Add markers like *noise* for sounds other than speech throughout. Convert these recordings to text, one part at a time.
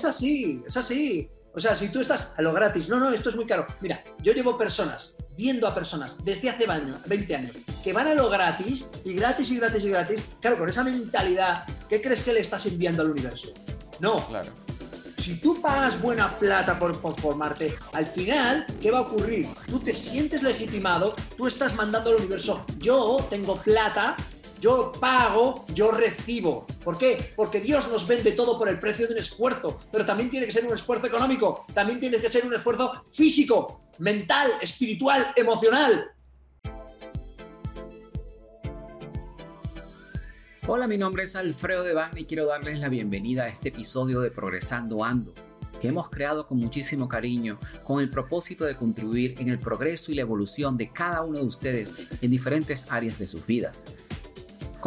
Es así, es así. O sea, si tú estás a lo gratis, no, no, esto es muy caro. Mira, yo llevo personas, viendo a personas desde hace 20 años, que van a lo gratis, y gratis, y gratis, y gratis. Claro, con esa mentalidad, ¿qué crees que le estás enviando al universo? No. Claro. Si tú pagas buena plata por, por formarte, al final, ¿qué va a ocurrir? Tú te sientes legitimado, tú estás mandando al universo, yo tengo plata yo pago, yo recibo. ¿Por qué? Porque Dios nos vende todo por el precio de un esfuerzo, pero también tiene que ser un esfuerzo económico, también tiene que ser un esfuerzo físico, mental, espiritual, emocional. Hola, mi nombre es Alfredo Devane y quiero darles la bienvenida a este episodio de Progresando Ando, que hemos creado con muchísimo cariño, con el propósito de contribuir en el progreso y la evolución de cada uno de ustedes en diferentes áreas de sus vidas.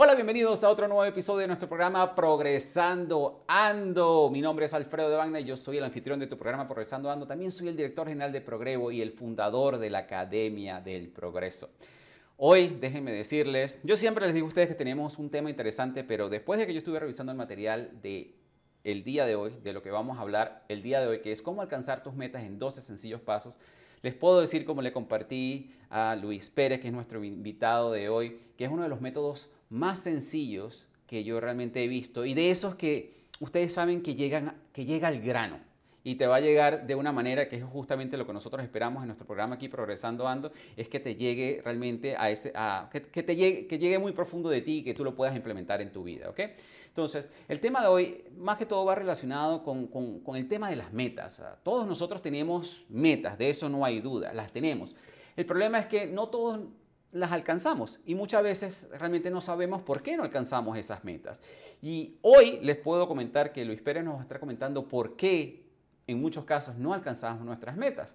Hola, bienvenidos a otro nuevo episodio de nuestro programa Progresando Ando. Mi nombre es Alfredo de Bagna y yo soy el anfitrión de tu programa Progresando Ando. También soy el director general de Progrevo y el fundador de la Academia del Progreso. Hoy, déjenme decirles, yo siempre les digo a ustedes que tenemos un tema interesante, pero después de que yo estuve revisando el material de el día de hoy, de lo que vamos a hablar el día de hoy, que es cómo alcanzar tus metas en 12 sencillos pasos, les puedo decir, como le compartí a Luis Pérez, que es nuestro invitado de hoy, que es uno de los métodos más sencillos que yo realmente he visto y de esos que ustedes saben que, llegan, que llega al grano y te va a llegar de una manera que es justamente lo que nosotros esperamos en nuestro programa aquí Progresando Ando, es que te llegue realmente a ese, a, que, te llegue, que llegue muy profundo de ti y que tú lo puedas implementar en tu vida, ¿ok? Entonces, el tema de hoy, más que todo, va relacionado con, con, con el tema de las metas. Todos nosotros tenemos metas, de eso no hay duda, las tenemos. El problema es que no todos las alcanzamos y muchas veces realmente no sabemos por qué no alcanzamos esas metas. Y hoy les puedo comentar que Luis Pérez nos va a estar comentando por qué en muchos casos no alcanzamos nuestras metas.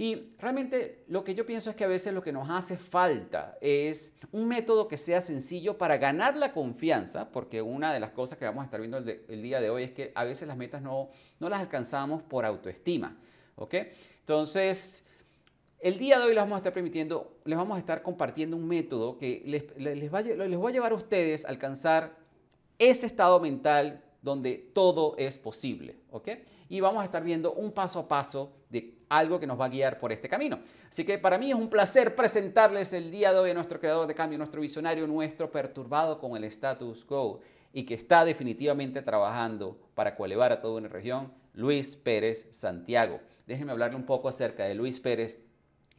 Y realmente lo que yo pienso es que a veces lo que nos hace falta es un método que sea sencillo para ganar la confianza, porque una de las cosas que vamos a estar viendo el, día de hoy es que a veces las metas no, no las alcanzamos por autoestima. ¿ok? Entonces, el día de hoy les vamos a estar permitiendo, les vamos a estar compartiendo un método que les, les, va, les a llevar a ustedes a alcanzar ese estado mental donde todo es posible, ¿ok? Y vamos a estar viendo un paso a paso de algo que nos va a guiar por este camino. Así que para mí es un placer presentarles el día de hoy a nuestro creador de cambio, nuestro visionario, nuestro perturbado con el status quo y que está definitivamente trabajando para coelevar a toda una región, Luis Pérez Santiago. Déjenme hablarle un poco acerca de Luis Pérez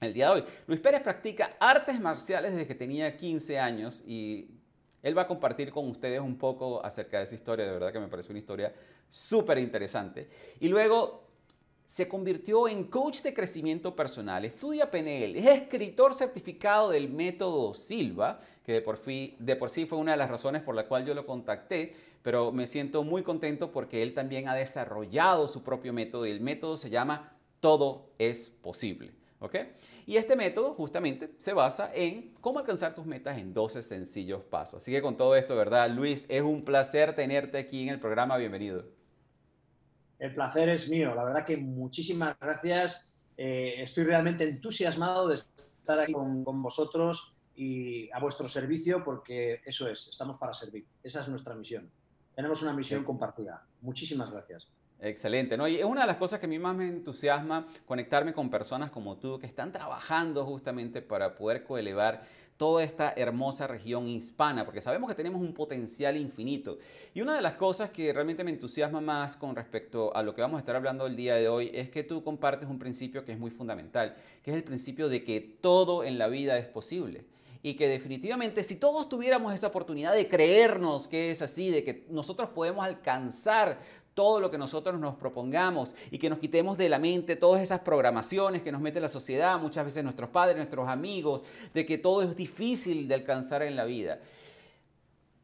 el día de hoy. Luis Pérez practica artes marciales desde que tenía 15 años y él va a compartir con ustedes un poco acerca de esa historia, de verdad que me parece una historia súper interesante. Y luego se convirtió en coach de crecimiento personal, estudia PNL, es escritor certificado del método Silva, que de por, sí fue una de las razones por la cual yo lo contacté, pero me siento muy contento porque él también ha desarrollado su propio método y el método se llama Todo es posible. ¿Ok? Y este método justamente se basa en cómo alcanzar tus metas en 12 sencillos pasos. Así que con todo esto, ¿verdad? Luis, es un placer tenerte aquí en el programa. Bienvenido. El placer es mío. La verdad que muchísimas gracias. Eh, estoy realmente entusiasmado de estar aquí con, con vosotros y a vuestro servicio porque eso es, estamos para servir. Esa es nuestra misión. Tenemos una misión compartida. Muchísimas gracias. Excelente, ¿no? Y es una de las cosas que a mí más me entusiasma conectarme con personas como tú que están trabajando justamente para poder coelevar toda esta hermosa región hispana, porque sabemos que tenemos un potencial infinito. Y una de las cosas que realmente me entusiasma más con respecto a lo que vamos a estar hablando el día de hoy es que tú compartes un principio que es muy fundamental, que es el principio de que todo en la vida es posible y que definitivamente si todos tuviéramos esa oportunidad de creernos que es así, de que nosotros podemos alcanzar todo lo que nosotros nos propongamos y que nos quitemos de la mente todas esas programaciones que nos mete la sociedad, muchas veces nuestros padres, nuestros amigos, de que todo es difícil de alcanzar en la vida.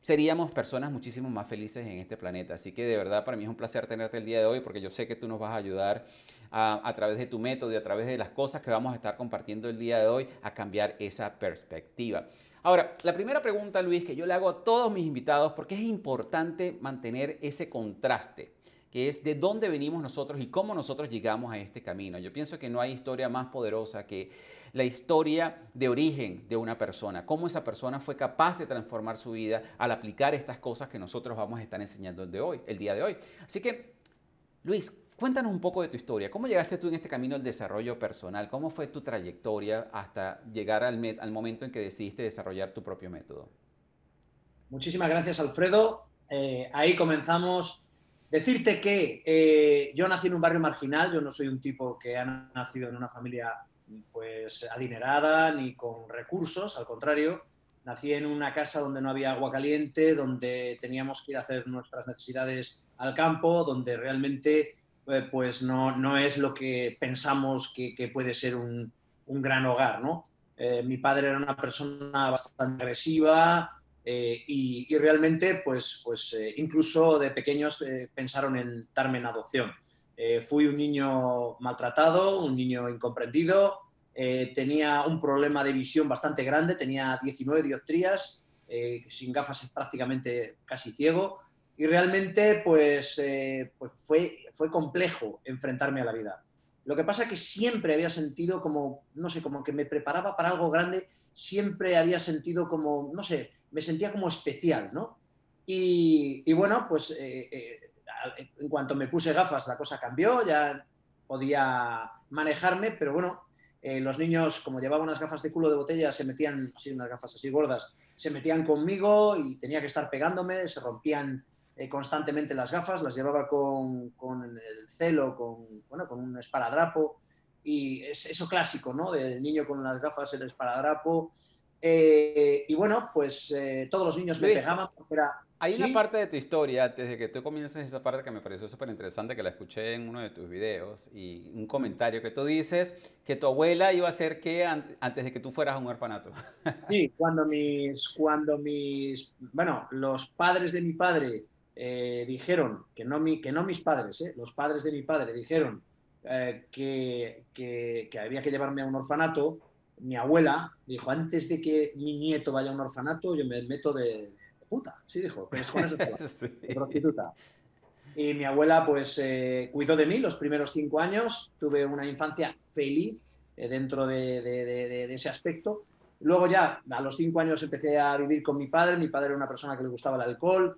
Seríamos personas muchísimo más felices en este planeta. Así que de verdad para mí es un placer tenerte el día de hoy porque yo sé que tú nos vas a ayudar a, a través de tu método y a través de las cosas que vamos a estar compartiendo el día de hoy a cambiar esa perspectiva. Ahora, la primera pregunta, Luis, que yo le hago a todos mis invitados, porque es importante mantener ese contraste, que es de dónde venimos nosotros y cómo nosotros llegamos a este camino. Yo pienso que no hay historia más poderosa que la historia de origen de una persona, cómo esa persona fue capaz de transformar su vida al aplicar estas cosas que nosotros vamos a estar enseñando de hoy, el día de hoy. Así que, Luis, Cuéntanos un poco de tu historia. ¿Cómo llegaste tú en este camino del desarrollo personal? ¿Cómo fue tu trayectoria hasta llegar al, al momento en que decidiste desarrollar tu propio método? Muchísimas gracias, Alfredo. Eh, ahí comenzamos. Decirte que eh, yo nací en un barrio marginal, yo no soy un tipo que ha nacido en una familia pues adinerada ni con recursos, al contrario, nací en una casa donde no había agua caliente, donde teníamos que ir a hacer nuestras necesidades al campo, donde realmente eh, pues no, no, es lo que pensamos que, puede ser un, un, gran hogar, ¿no? Eh, mi padre era una persona bastante agresiva eh, y, realmente, pues, pues incluso de pequeños pensaron en darme en adopción. fui un niño maltratado, un niño incomprendido, tenía un problema de visión bastante grande, tenía 19 dioptrías, sin gafas prácticamente casi ciego, y realmente pues, eh, pues fue, fue complejo enfrentarme a la vida. Lo que pasa es que siempre había sentido como, no sé, como que me preparaba para algo grande, siempre había sentido como, no sé, me sentía como especial, ¿no? Y, bueno, pues eh, eh, en cuanto me puse gafas la cosa cambió, ya podía manejarme, pero bueno, los niños, como llevaban unas gafas de culo de botella, se metían, así unas gafas así gordas, se metían conmigo y tenía que estar pegándome, se rompían eh, constantemente las gafas, las llevaba con, con el celo, con, bueno, con un esparadrapo, y es eso clásico, ¿no? Del niño con las gafas, el esparadrapo. Eh, y bueno, pues eh, todos los niños me pegaban porque era... Hay una parte de tu historia, desde que tú comienzas esa parte que me pareció súper interesante, que la escuché en uno de tus videos, y un comentario que tú dices que tu abuela iba a ser que antes de que tú fueras a un orfanato. Sí, cuando mis, cuando mis, bueno, los padres de mi padre eh, dijeron, que no, mi, que no mis padres, eh, los padres de mi padre dijeron eh, que, que, había que llevarme a un orfanato, mi abuela dijo, antes de que mi nieto vaya a un orfanato, yo me meto de, puta, sí dijo, pero es con *laughs* de prostituta. Y mi abuela pues cuidó de mí los primeros cinco años, tuve una infancia feliz dentro de, de, de, ese aspecto. Luego ya a los cinco años empecé a vivir con mi padre, mi padre era una persona que le gustaba el alcohol,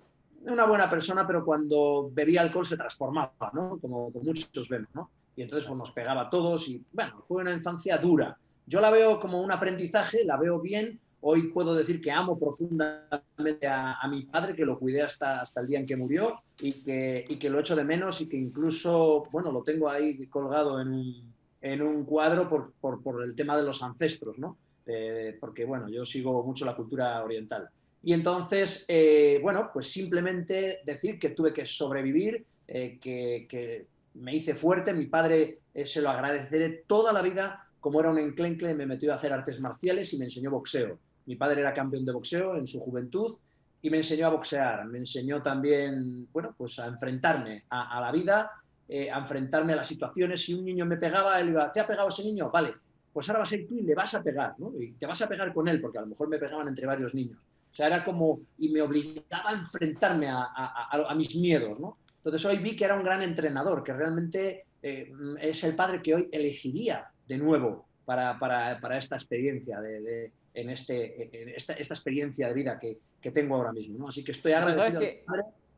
una buena persona, pero cuando bebía alcohol se transformaba, ¿no? Como, muchos vemos, ¿no? Y entonces pues, nos pegaba a todos y, bueno, fue una infancia dura. Yo la veo como un aprendizaje, la veo bien. Hoy puedo decir que amo profundamente a, mi padre, que lo cuidé hasta, hasta el día en que murió y que, y que lo echo de menos y que incluso, bueno, lo tengo ahí colgado en un, en un cuadro por, por, por, el tema de los ancestros, ¿no? Eh, porque, bueno, yo sigo mucho la cultura oriental. Y entonces, eh, bueno, pues simplemente decir que tuve que sobrevivir, eh, que, me hice fuerte, mi padre eh, se lo agradeceré toda la vida, como era un enclencle, me metió a hacer artes marciales y me enseñó boxeo. Mi padre era campeón de boxeo en su juventud y me enseñó a boxear, me enseñó también, bueno, pues a enfrentarme a, la vida, a enfrentarme a las situaciones. Si un niño me pegaba, él iba, ¿te ha pegado ese niño? Vale, pues ahora vas a ir tú y le vas a pegar, ¿no? Y te vas a pegar con él, porque a lo mejor me pegaban entre varios niños. O sea, era como, y me obligaba a enfrentarme a, mis miedos, ¿no? Entonces hoy vi que era un gran entrenador, que realmente eh, es el padre que hoy elegiría de nuevo para, para, para esta experiencia de, en, este, en esta, esta, experiencia de vida que, que, tengo ahora mismo. ¿no? Así que estoy agradecido.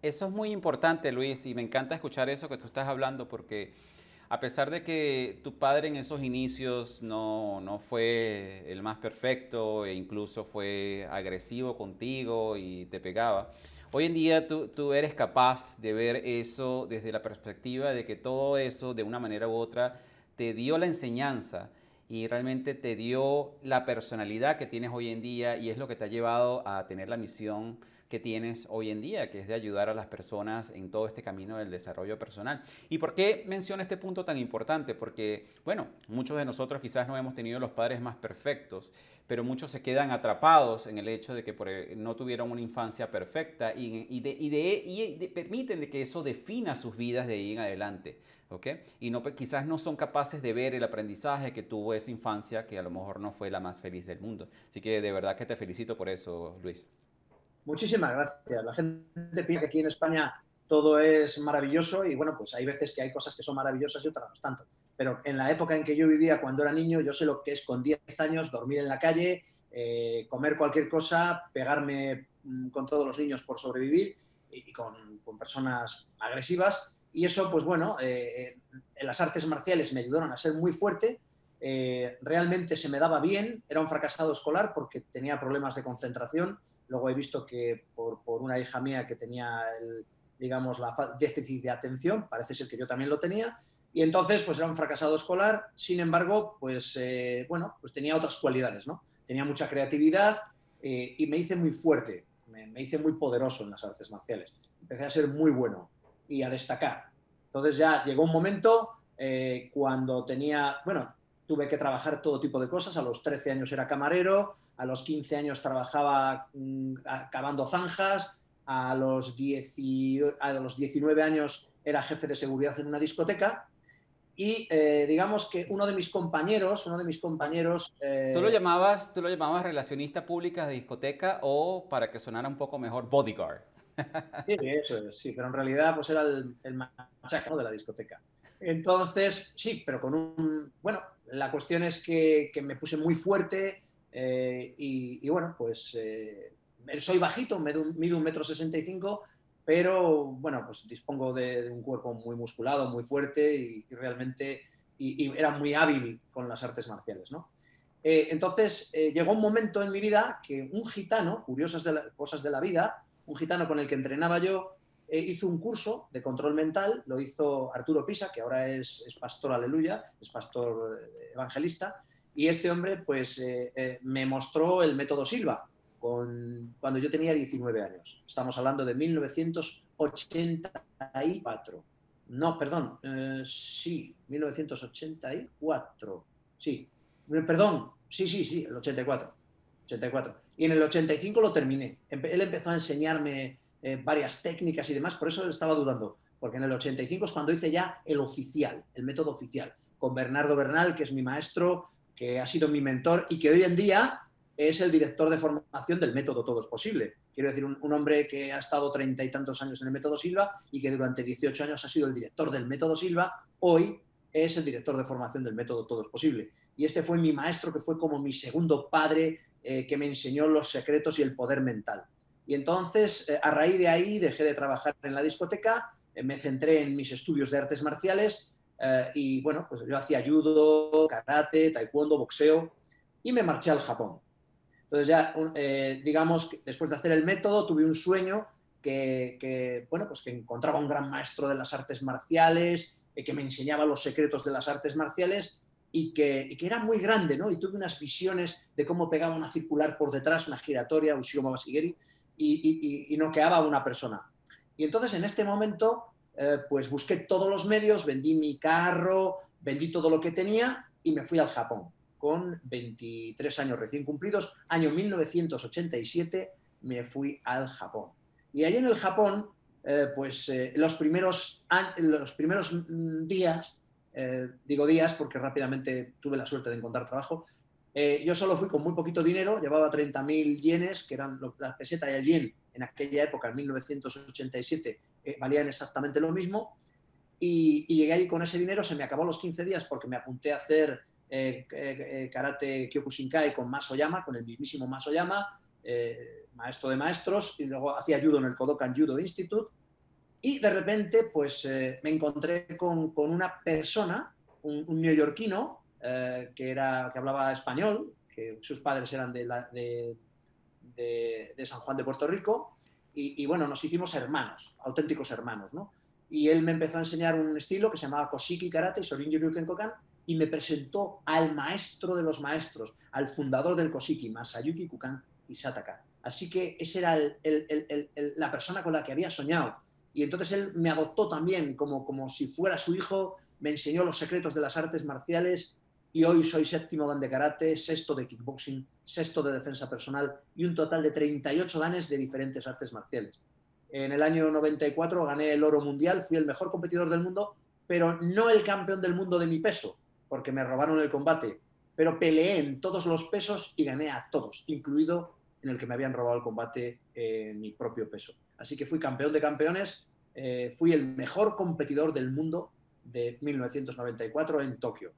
eso es muy importante, Luis, y me encanta escuchar eso que tú estás hablando, porque a pesar de que tu padre en esos inicios no, no, fue el más perfecto e incluso fue agresivo contigo y te pegaba, hoy en día tú, tú, eres capaz de ver eso desde la perspectiva de que todo eso de una manera u otra te dio la enseñanza y realmente te dio la personalidad que tienes hoy en día y es lo que te ha llevado a tener la misión que tienes hoy en día, que es de ayudar a las personas en todo este camino del desarrollo personal. ¿Y por qué menciono este punto tan importante? Porque, bueno, muchos de nosotros quizás no hemos tenido los padres más perfectos, pero muchos se quedan atrapados en el hecho de que e, no tuvieron una infancia perfecta y, permiten de que eso defina sus vidas de ahí en adelante. ¿okay? Y no, quizás no son capaces de ver el aprendizaje que tuvo esa infancia, que a lo mejor no fue la más feliz del mundo. Así que de verdad que te felicito por eso, Luis. Muchísimas gracias. La gente piensa que aquí en España todo es maravilloso y bueno, pues hay veces que hay cosas que son maravillosas y otras no tanto. Pero en la época en que yo vivía cuando era niño, yo sé lo que es con 10 años dormir en la calle, eh, comer cualquier cosa, pegarme mm, con todos los niños por sobrevivir y, con, personas agresivas. Y eso, pues bueno, eh, en las artes marciales me ayudaron a ser muy fuerte. Eh, realmente se me daba bien, era un fracasado escolar porque tenía problemas de concentración. Luego he visto que por, por una hija mía que tenía digamos, la déficit de atención, parece ser que yo también lo tenía, y entonces pues era un fracasado escolar, sin embargo, pues eh, bueno, pues tenía otras cualidades, ¿no? Tenía mucha creatividad eh, y me hice muy fuerte, me, hice muy poderoso en las artes marciales, empecé a ser muy bueno y a destacar. Entonces ya llegó un momento eh, cuando tenía, bueno, tuve que trabajar todo tipo de cosas, a los 13 años era camarero, a los 15 años trabajaba mm, acabando zanjas, a los, a los 19 años era jefe de seguridad en una discoteca y eh, digamos que uno de mis compañeros, uno de mis compañeros... Eh, ¿Tú, lo llamabas, ¿Tú lo llamabas relacionista pública de discoteca o para que sonara un poco mejor bodyguard? Sí, eso sí, pero en realidad pues era el, el machaca de la discoteca. Entonces, sí, pero con un... Bueno, la cuestión es que, que me puse muy fuerte eh, y, bueno, pues soy bajito, mido un metro sesenta y cinco, pero bueno, pues dispongo de, un cuerpo muy musculado, muy fuerte y, realmente y, era muy hábil con las artes marciales, ¿no? Eh, entonces eh, llegó un momento en mi vida que un gitano, curiosas de cosas de la vida, un gitano con el que entrenaba yo, eh, hizo un curso de control mental, lo hizo Arturo Pisa, que ahora es, pastor aleluya, es pastor evangelista, y este hombre pues me mostró el método Silva, cuando yo tenía 19 años. Estamos hablando de 1984. No, perdón, eh, sí, 1984. Sí, perdón, sí, sí, sí, el 84. 84. Y en el 85 lo terminé. Él empezó a enseñarme eh, varias técnicas y demás, por eso estaba dudando, porque en el 85 es cuando hice ya el oficial, el método oficial, con Bernardo Bernal, que es mi maestro, que ha sido mi mentor y que hoy en día es el director de formación del método Todo es Posible. Quiero decir, un, hombre que ha estado treinta y tantos años en el método Silva y que durante 18 años ha sido el director del método Silva, hoy es el director de formación del método Todo es Posible. Y este fue mi maestro, que fue como mi segundo padre, eh, que me enseñó los secretos y el poder mental. Y entonces, eh, a raíz de ahí, dejé de trabajar en la discoteca, eh, me centré en mis estudios de artes marciales y, bueno, pues yo hacía judo, karate, taekwondo, boxeo y me marché al Japón. Entonces ya, eh, digamos, que después de hacer el método, tuve un sueño que, bueno, pues que encontraba un gran maestro de las artes marciales, eh, que me enseñaba los secretos de las artes marciales y que, era muy grande, ¿no? Y tuve unas visiones de cómo pegaba una circular por detrás, una giratoria, un Mabashigeri, y, y, y noqueaba a una persona. Y entonces en este momento, eh, pues busqué todos los medios, vendí mi carro, vendí todo lo que tenía y me fui al Japón con 23 años recién cumplidos, año 1987, me fui al Japón. Y allí en el Japón, eh, pues eh, los, primeros, los primeros mm, días, eh, digo días porque rápidamente tuve la suerte de encontrar trabajo, yo solo fui con muy poquito dinero, llevaba 30.000 yenes, que eran la peseta y el yen en aquella época, en 1987, valían exactamente lo mismo, y, llegué ahí con ese dinero, se me acabó los 15 días porque me apunté a hacer eh, eh, karate Kyokushinkai con Masoyama, con el mismísimo Masoyama, eh, maestro de maestros, y luego hacía judo en el Kodokan Judo Institute. Y de repente, pues me encontré con, con, una persona, un, neoyorquino, que, era, que hablaba español, que sus padres eran de, de, de, San Juan de Puerto Rico, y, bueno, nos hicimos hermanos, auténticos hermanos, ¿no? Y él me empezó a enseñar un estilo que se llamaba Koshiki Karate, Sorin Ryuken Kokan, y me presentó al maestro de los maestros, al fundador del Koshiki, Masayuki Kukan Isataka. Así que esa era la persona con la que había soñado. Y entonces él me adoptó también como, como si fuera su hijo, me enseñó los secretos de las artes marciales y hoy soy séptimo dan de karate, sexto de kickboxing, sexto de defensa personal y un total de 38 danes de diferentes artes marciales. En el año 94 gané el oro mundial, fui el mejor competidor del mundo, pero no el campeón del mundo de mi peso, porque me robaron el combate. Pero peleé en todos los pesos y gané a todos, incluido en el que me habían robado el combate en mi propio peso. Así que fui campeón de campeones, eh, fui el mejor competidor del mundo de 1994 en Tokio.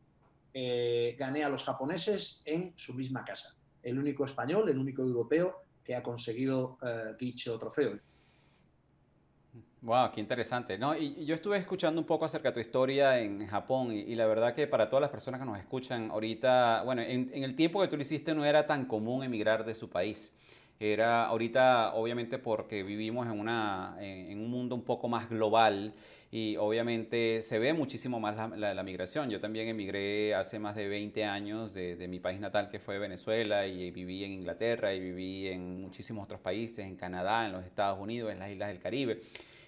Eh, gané a los japoneses en su misma casa. El único español, el único europeo que ha conseguido eh, dicho trofeo. Wow, qué interesante. No, y, yo estuve escuchando un poco acerca de tu historia en Japón y, la verdad que para todas las personas que nos escuchan ahorita, bueno, en, en, el tiempo que tú lo hiciste no era tan común emigrar de su país. Era ahorita, obviamente, porque vivimos en, una, en, un mundo un poco más global y obviamente se ve muchísimo más la, la, migración. Yo también emigré hace más de 20 años de, de, mi país natal, que fue Venezuela, y viví en Inglaterra y viví en muchísimos otros países, en Canadá, en los Estados Unidos, en las islas del Caribe.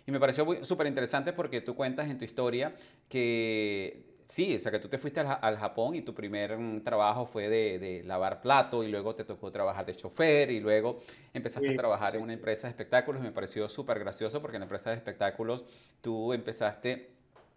Y me pareció súper interesante porque tú cuentas en tu historia que Sí, o sea que tú te fuiste al, Japón y tu primer mm, trabajo fue de, lavar plato y luego te tocó trabajar de chofer y luego empezaste a trabajar en una empresa de espectáculos. Me pareció súper gracioso porque en la empresa de espectáculos tú empezaste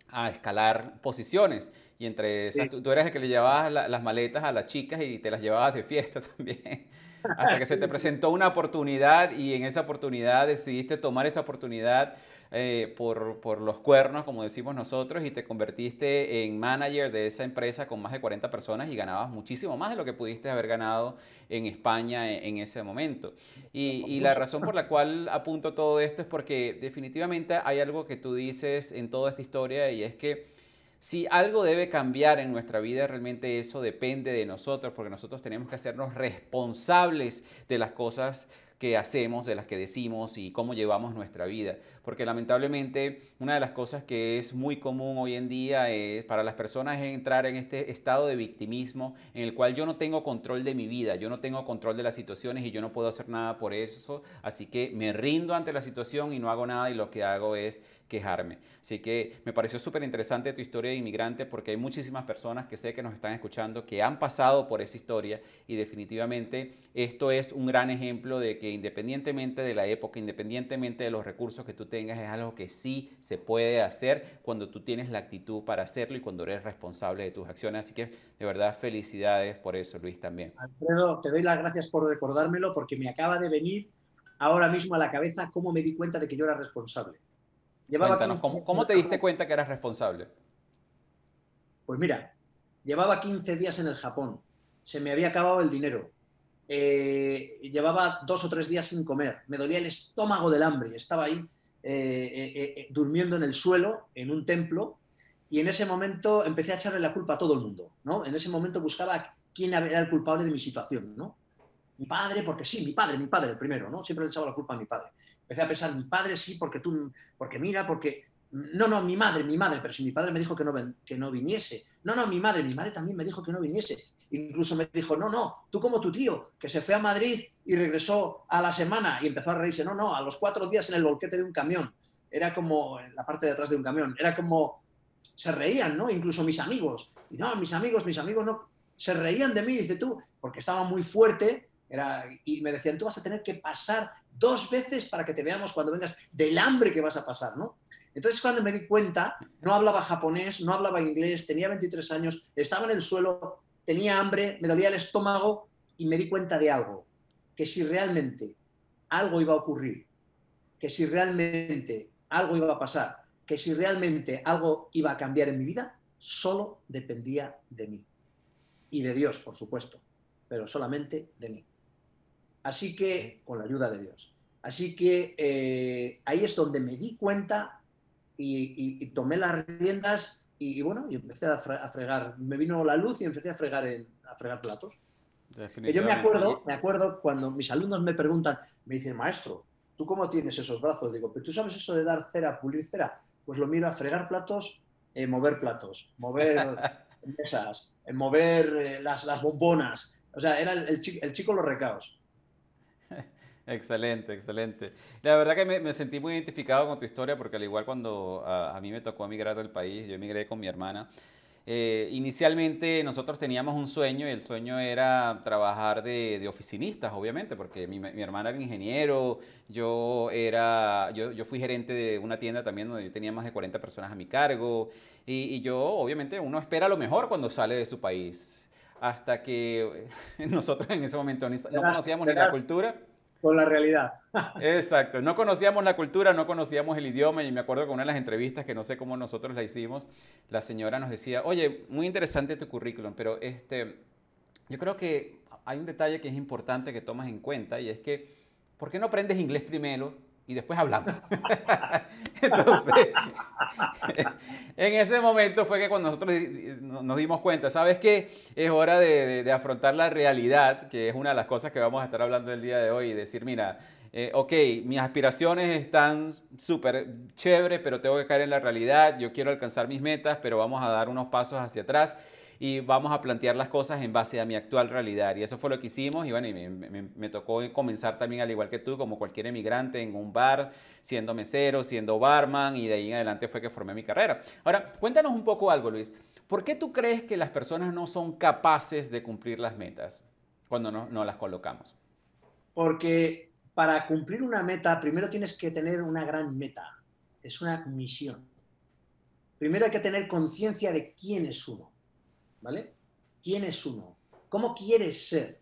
a escalar posiciones y entre esas tú, eras el que le llevabas las maletas a las chicas y te las llevabas de fiesta *laughs* también. Hasta que se te *laughs* presentó una oportunidad y en esa oportunidad decidiste tomar esa oportunidad eh, por, los cuernos, como decimos nosotros, y te convertiste en manager de esa empresa con más de 40 personas y ganabas muchísimo más de lo que pudiste haber ganado en España en, en ese momento. Y, y, la razón por la cual apunto todo esto es porque definitivamente hay algo que tú dices en toda esta historia y es que si algo debe cambiar en nuestra vida, realmente eso depende de nosotros, porque nosotros tenemos que hacernos responsables de las cosas que hacemos, de las que decimos y cómo llevamos nuestra vida. Porque lamentablemente una de las cosas que es muy común hoy en día es, para las personas es entrar en este estado de victimismo en el cual yo no tengo control de mi vida, yo no tengo control de las situaciones y yo no puedo hacer nada por eso, así que me rindo ante la situación y no hago nada y lo que hago es quejarme. Así que me pareció súper interesante tu historia de inmigrante porque hay muchísimas personas que sé que nos están escuchando que han pasado por esa historia y definitivamente esto es un gran ejemplo de que independientemente de la época, independientemente de los recursos que tú tengas, es algo que sí se puede hacer cuando tú tienes la actitud para hacerlo y cuando eres responsable de tus acciones. Así que de verdad felicidades por eso, Luis, también. Alfredo, te doy las gracias por recordármelo porque me acaba de venir ahora mismo a la cabeza cómo me di cuenta de que yo era responsable. ¿Cómo, te diste cuenta que eras responsable? Pues mira, llevaba 15 días en el Japón, se me había acabado el dinero, eh, llevaba dos o tres días sin comer, me dolía el estómago del hambre, estaba ahí eh, eh, durmiendo en el suelo, en un templo, y en ese momento empecé a echarle la culpa a todo el mundo, ¿no? En ese momento buscaba quién era el culpable de mi situación, ¿no? Mi padre, porque sí, mi padre, mi padre, primero, ¿no? Siempre le echaba la culpa a mi padre. Empecé a pensar, mi padre sí, porque tú, porque mira, porque... No, no, mi madre, mi madre, pero si mi padre me dijo que no, que no viniese. No, no, mi madre, mi madre también me dijo que no viniese. Incluso me dijo, no, no, tú como tu tío, que se fue a Madrid y regresó a la semana y empezó a reírse. No, no, a los cuatro días en el volquete de un camión. Era como, en la parte de atrás de un camión, era como, se reían, ¿no? Incluso mis amigos. Y no, mis amigos, mis amigos no, se reían de mí, dice tú, porque estaba muy fuerte y me decían, tú vas a tener que pasar dos veces para que te veamos cuando vengas del hambre que vas a pasar, ¿no? Entonces cuando me di cuenta, no hablaba japonés, no hablaba inglés, tenía 23 años, estaba en el suelo, tenía hambre, me dolía el estómago y me di cuenta de algo, que si realmente algo iba a ocurrir, que si realmente algo iba a pasar, que si realmente algo iba a cambiar en mi vida, solo dependía de mí. Y de Dios, por supuesto, pero solamente de mí. Así que, con la ayuda de Dios. Así que eh, ahí es donde me di cuenta y, tomé las riendas y, bueno, y empecé a, fregar. Me vino la luz y empecé a fregar, a fregar platos. Yo me acuerdo, me acuerdo cuando mis alumnos me preguntan, me dicen, maestro, ¿tú cómo tienes esos brazos? Digo, ¿pero tú sabes eso de dar cera, pulir cera? Pues lo miro a fregar platos, eh, mover platos, mover *laughs* mesas, mover eh, las, las bombonas. O sea, era el, chico, el chico los recaos. Excelente, excelente. La verdad que me, sentí muy identificado con tu historia porque al igual cuando a, mí me tocó emigrar del país, yo emigré con mi hermana, Eh, inicialmente nosotros teníamos un sueño y el sueño era trabajar de, oficinistas, obviamente, porque mi, hermana era ingeniero, yo, era, yo, fui gerente de una tienda también donde yo tenía más de 40 personas a mi cargo y, yo, obviamente, uno espera lo mejor cuando sale de su país. Hasta que *laughs* nosotros en ese momento no conocíamos ni la cultura con la realidad. *laughs* Exacto, no conocíamos la cultura, no conocíamos el idioma y me acuerdo que una de las entrevistas que no sé cómo nosotros la hicimos, la señora nos decía, oye, muy interesante tu currículum, pero este, yo creo que hay un detalle que es importante que tomas en cuenta y es que, ¿por qué no aprendes inglés primero y después hablamos. *laughs* Entonces, *laughs* en ese momento fue que cuando nosotros nos dimos cuenta, ¿sabes qué? Es hora de, afrontar la realidad, que es una de las cosas que vamos a estar hablando el día de hoy, y decir, mira, eh, ok, mis aspiraciones están súper chéveres, pero tengo que caer en la realidad, yo quiero alcanzar mis metas, pero vamos a dar unos pasos hacia atrás y vamos a plantear las cosas en base a mi actual realidad. Y eso fue lo que hicimos y bueno, me, tocó comenzar también al igual que tú, como cualquier emigrante, en un bar, siendo mesero, siendo barman y de ahí en adelante fue que formé mi carrera. Ahora, cuéntanos un poco algo, Luis. ¿Por qué tú crees que las personas no son capaces de cumplir las metas cuando no, no las colocamos? Porque para cumplir una meta, primero tienes que tener una gran meta. Es una misión. Primero hay que tener conciencia de quién es uno. ¿Vale? ¿Quién es uno? ¿Cómo quieres ser?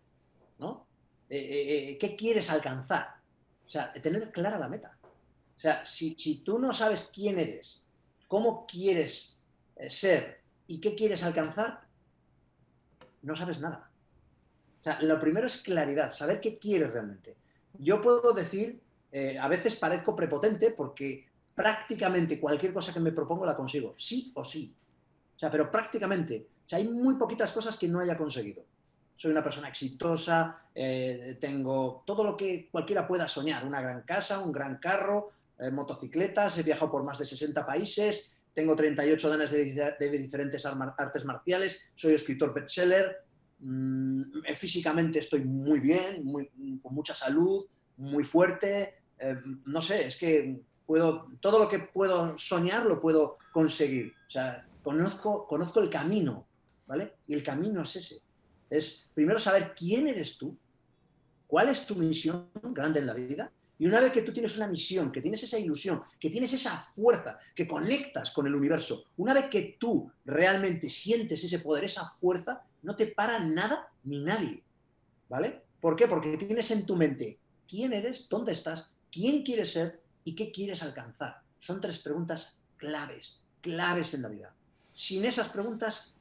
¿no? Eh, eh, eh, ¿Qué quieres alcanzar? O sea, tener clara la meta. O sea, si, tú no sabes quién eres, cómo quieres ser y qué quieres alcanzar, no sabes nada. O sea, lo primero es claridad, saber qué quieres realmente. Yo puedo decir, a veces parezco prepotente porque prácticamente cualquier cosa que me propongo la consigo, sí o sí. O sea, pero prácticamente. O sea, hay muy poquitas cosas que no haya conseguido. Soy una persona exitosa, eh, tengo todo lo que cualquiera pueda soñar, una gran casa, un gran carro, eh, motocicletas, he viajado por más de 60 países, tengo 38 danes de, diferentes artes marciales, soy escritor bestseller, mm, físicamente estoy muy bien, con mucha salud, muy fuerte, no sé, es que puedo, todo lo que puedo soñar lo puedo conseguir. O sea, conozco, conozco el camino ¿vale? Y el camino es ese. Es primero saber quién eres tú, cuál es tu misión grande en la vida, y una vez que tú tienes una misión, que tienes esa ilusión, que tienes esa fuerza, que conectas con el universo, una vez que tú realmente sientes ese poder, esa fuerza, no te para nada ni nadie. ¿Vale? ¿Por qué? Porque tienes en tu mente quién eres, dónde estás, quién quieres ser y qué quieres alcanzar. Son tres preguntas claves, claves en la vida. Sin esas preguntas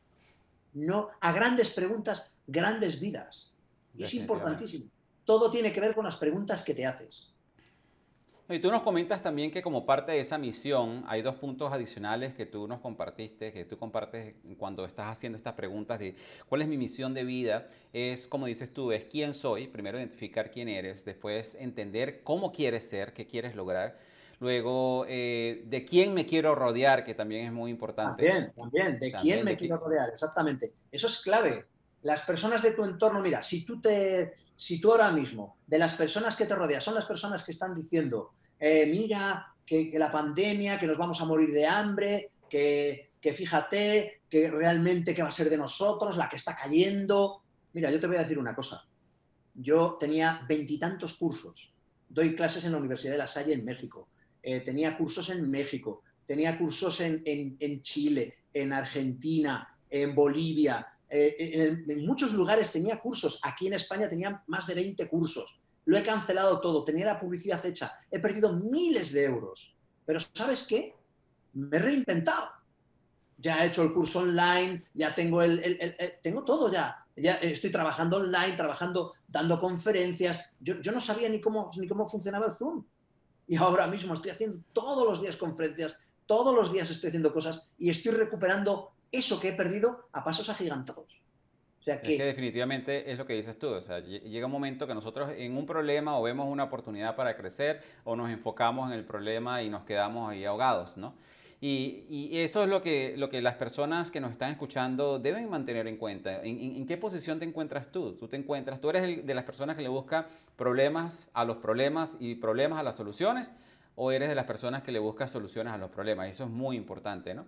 no a grandes preguntas, grandes vidas. Y es importantísimo. Todo tiene que ver con las preguntas que te haces. Y tú nos comentas también que como parte de esa misión hay dos puntos adicionales que tú nos compartiste, que tú compartes cuando estás haciendo estas preguntas de cuál es mi misión de vida. Es, como dices tú, es quién soy, primero identificar quién eres, después entender cómo quieres ser, qué quieres lograr Luego, eh, de quién me quiero rodear, que también es muy importante. También, también, de quién me quiero rodear, exactamente. Eso es clave. Las personas de tu entorno, mira, si tú, te, si tú ahora mismo, de las personas que te rodean, son las personas que están diciendo, eh, mira, que, la pandemia, que nos vamos a morir de hambre, que, que fíjate, que realmente qué va a ser de nosotros, la que está cayendo. Mira, yo te voy a decir una cosa. Yo tenía veintitantos cursos. Doy clases en la Universidad de La Salle en México eh, tenía cursos en México, tenía cursos en, Chile, en Argentina, en Bolivia, eh, en, muchos lugares tenía cursos. Aquí en España tenía más de 20 cursos. Lo he cancelado todo, tenía la publicidad hecha, he perdido miles de euros. Pero ¿sabes qué? Me he reinventado. Ya he hecho el curso online, ya tengo el, tengo todo ya. Ya estoy trabajando online, trabajando, dando conferencias. Yo, yo no sabía ni cómo, ni cómo funcionaba el Zoom. Y ahora mismo estoy haciendo todos los días conferencias, todos los días estoy haciendo cosas y estoy recuperando eso que he perdido a pasos agigantados. O sea que, es que definitivamente es lo que dices tú. O sea, llega un momento que nosotros en un problema o vemos una oportunidad para crecer o nos enfocamos en el problema y nos quedamos ahí ahogados, ¿no? Y, eso es lo que, lo que las personas que nos están escuchando deben mantener en cuenta. ¿En, qué posición te encuentras tú? Tú te encuentras, tú eres de las personas que le busca problemas a los problemas y problemas a las soluciones, o eres de las personas que le buscas soluciones a los problemas. Eso es muy importante, ¿no?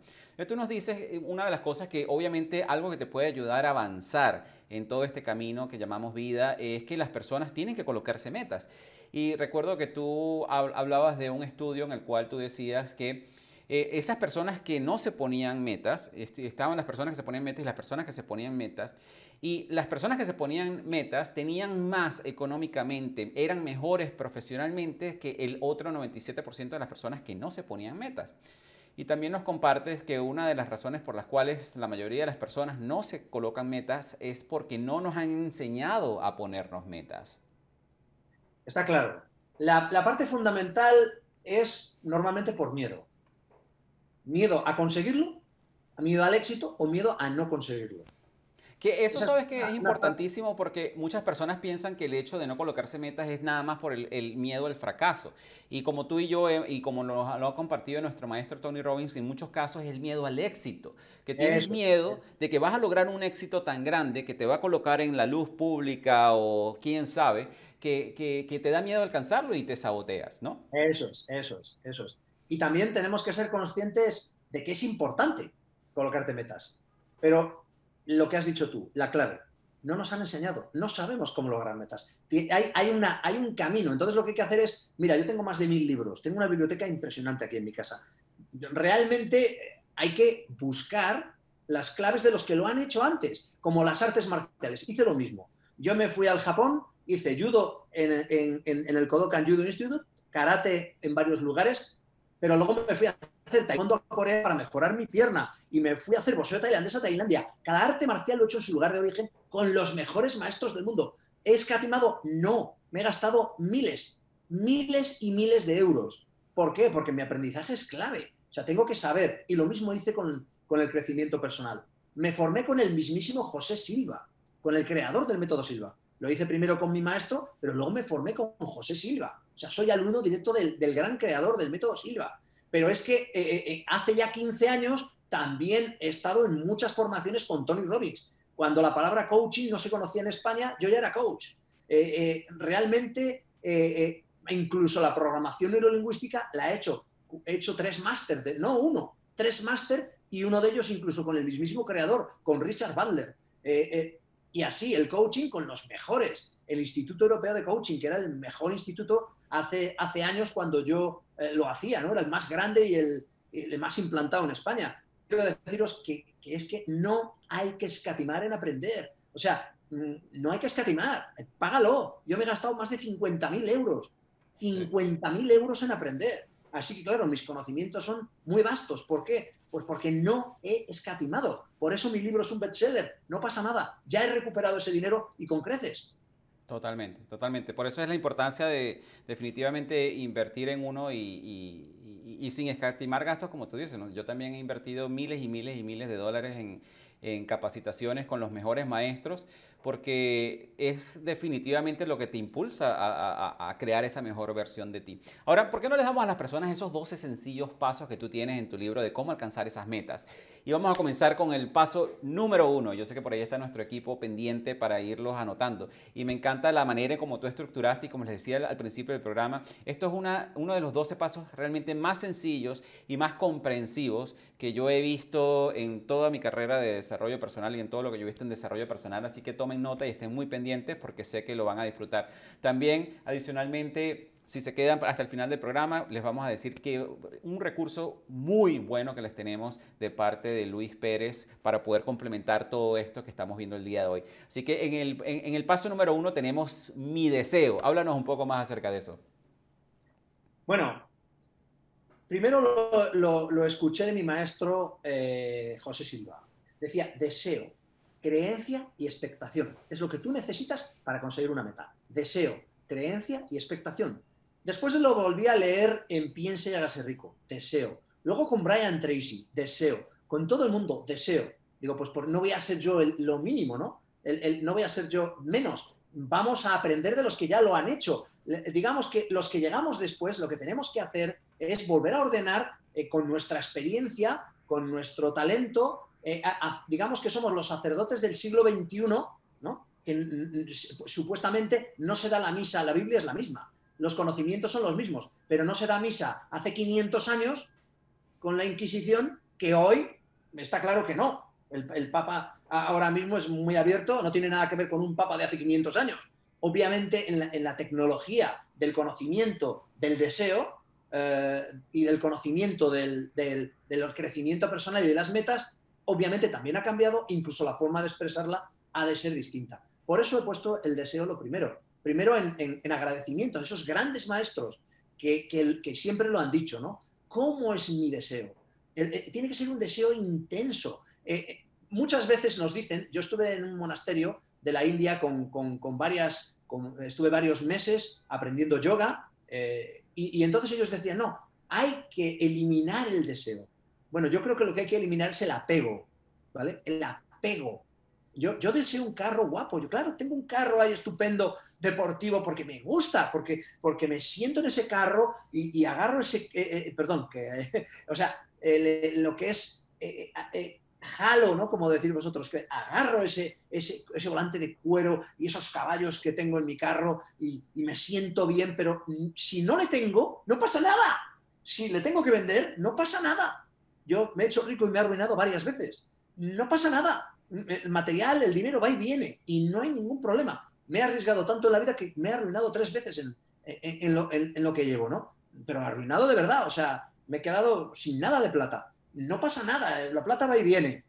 Tú nos dices eh, una de las cosas que obviamente algo que te puede ayudar a avanzar en todo este camino que llamamos vida es que las personas tienen que colocarse metas. Y recuerdo que tú hablabas de un estudio en el cual tú decías que eh, esas personas que no se ponían metas, este, estaban las personas que se ponían metas y las personas que se ponían metas, y las personas que se ponían metas tenían más económicamente, eran mejores profesionalmente que el otro 97% de las personas que no se ponían metas. Y también nos compartes que una de las razones por las cuales la mayoría de las personas no se colocan metas es porque no nos han enseñado a ponernos metas. Está claro. La, la parte fundamental es normalmente por miedo. Miedo a conseguirlo, miedo al éxito o miedo a no conseguirlo. Que eso sabes que es importantísimo porque muchas personas piensan que el hecho de no colocarse metas es nada más por el, miedo al fracaso. Y como tú y yo, y como lo, ha compartido nuestro maestro Tony Robbins, en muchos casos es el miedo al éxito. Que tienes miedo de que vas a lograr un éxito tan grande que te va a colocar en la luz pública o quién sabe, que, que te da miedo alcanzarlo y te saboteas, ¿no? Eso es, eso es, eso es. Y también tenemos que ser conscientes de que es importante colocarte metas. Pero lo que has dicho tú, la clave. No nos han enseñado, no sabemos cómo lograr metas. Hay, hay, una, hay un camino, entonces lo que hay que hacer es, mira, yo tengo más de mil libros, tengo una biblioteca impresionante aquí en mi casa. Realmente hay que buscar las claves de los que lo han hecho antes, como las artes marciales. Hice lo mismo. Yo me fui al Japón, hice judo en, en el Kodokan Judo Institute, karate en varios lugares, pero luego me fui a hacer taekwondo a Corea para mejorar mi pierna y me fui a hacer boxeo tailandés a Tailandia. Cada arte marcial lo he hecho en su lugar de origen con los mejores maestros del mundo. ¿He escatimado? No. Me he gastado miles, miles y miles de euros. ¿Por qué? Porque mi aprendizaje es clave. O sea, tengo que saber. Y lo mismo hice con, con el crecimiento personal. Me formé con el mismísimo José Silva, con el creador del método Silva. Lo hice primero con mi maestro, pero luego me formé con José Silva. O sea, soy alumno directo del, gran creador del método Silva. Pero es que eh, eh, eh, hace ya 15 años también he estado en muchas formaciones con Tony Robbins. Cuando la palabra coaching no se conocía en España, yo ya era coach. realmente, incluso la programación neurolingüística la he hecho. He hecho tres máster, no uno, tres máster y uno de ellos incluso con el mismísimo creador, con Richard Butler. y así, el coaching con los mejores. El Instituto Europeo de Coaching, que era el mejor instituto hace, hace años cuando yo eh, lo hacía, ¿no? Era el más grande y el, más implantado en España. Quiero deciros que, es que no hay que escatimar en aprender. O sea, mm, no hay que escatimar, págalo. Yo me he gastado más de 50.000 euros. 50.000 euros en aprender. Así que, claro, mis conocimientos son muy vastos. ¿Por qué? Pues porque no he escatimado. Por eso mi libro es un bestseller. No pasa nada. Ya he recuperado ese dinero y con creces. Totalmente, totalmente. Por eso es la importancia de definitivamente invertir en uno y, sin escatimar gastos, como tú dices. Yo también he invertido miles y miles y miles de dólares en, en capacitaciones con los mejores maestros porque es definitivamente lo que te impulsa a, crear esa mejor versión de ti. Ahora, ¿por qué no les damos a las personas esos 12 sencillos pasos que tú tienes en tu libro de cómo alcanzar esas metas? Y vamos a comenzar con el paso número uno. Yo sé que por ahí está nuestro equipo pendiente para irlos anotando. Y me encanta la manera en cómo tú estructuraste y como les decía al principio del programa, esto es una, uno de los 12 pasos realmente más sencillos y más comprensivos que yo he visto en toda mi carrera de desarrollo personal y en todo lo que yo he visto en desarrollo personal. Así que tomen nota y estén muy pendientes porque sé que lo van a disfrutar. También, adicionalmente, si se quedan hasta el final del programa, les vamos a decir que un recurso muy bueno que les tenemos de parte de Luis Pérez para poder complementar todo esto que estamos viendo el día de hoy. Así que en el, en, el paso número uno tenemos mi deseo. Háblanos un poco más acerca de eso. Bueno, primero lo, escuché de mi maestro eh, José Silva. Decía, deseo creencia y expectación. Es lo que tú necesitas para conseguir una meta. Deseo, creencia y expectación. Después lo volví a leer en Piense y hágase rico. Deseo. Luego con Brian Tracy. Deseo. Con todo el mundo. Deseo. Digo, pues no voy a ser yo lo mínimo, ¿no? no voy a ser yo menos. Vamos a aprender de los que ya lo han hecho. Digamos que los que llegamos después, lo que tenemos que hacer es volver a ordenar eh, con nuestra experiencia, con nuestro talento, eh, digamos que somos los sacerdotes del siglo XXI, ¿no? que supuestamente no se da la misa, la Biblia es la misma. los conocimientos son los mismos, pero no se da misa hace 500 años con la Inquisición que hoy está claro que no. El, Papa ahora mismo es muy abierto, no tiene nada que ver con un Papa de hace 500 años. Obviamente en la, tecnología del conocimiento del deseo eh, y del conocimiento del, del, crecimiento personal y de las metas, obviamente también ha cambiado, incluso la forma de expresarla ha de ser distinta. Por eso he puesto el deseo lo primero. Primero en, agradecimiento a esos grandes maestros que, que, siempre lo han dicho, ¿no? ¿Cómo es mi deseo? Eh, tiene que ser un deseo intenso. Eh, eh, muchas veces nos dicen, yo estuve en un monasterio de la India con, con, varias, estuve varios meses aprendiendo yoga y, entonces ellos decían, no, hay que eliminar el deseo. Bueno, yo creo que lo que hay que eliminar es el apego, ¿vale? El apego. Yo, yo, deseo un carro guapo. Yo, claro, tengo un carro ahí estupendo, deportivo, porque me gusta, porque, porque me siento en ese carro y, agarro ese. perdón, que, *laughs* o sea, lo que es eh, eh, eh, jalo, ¿no? Como decir vosotros, que agarro ese, ese, ese, volante de cuero y esos caballos que tengo en mi carro y, me siento bien, pero si no le tengo, no pasa nada. Si le tengo que vender, no pasa nada. Yo me he hecho rico y me he arruinado varias veces. No pasa nada. El material, el dinero va y viene y no hay ningún problema. Me he arriesgado tanto en la vida que me he arruinado tres veces en, lo, que llevo, ¿no? Pero arruinado de verdad, o sea, me he quedado sin nada de plata. No pasa nada, la plata va y viene.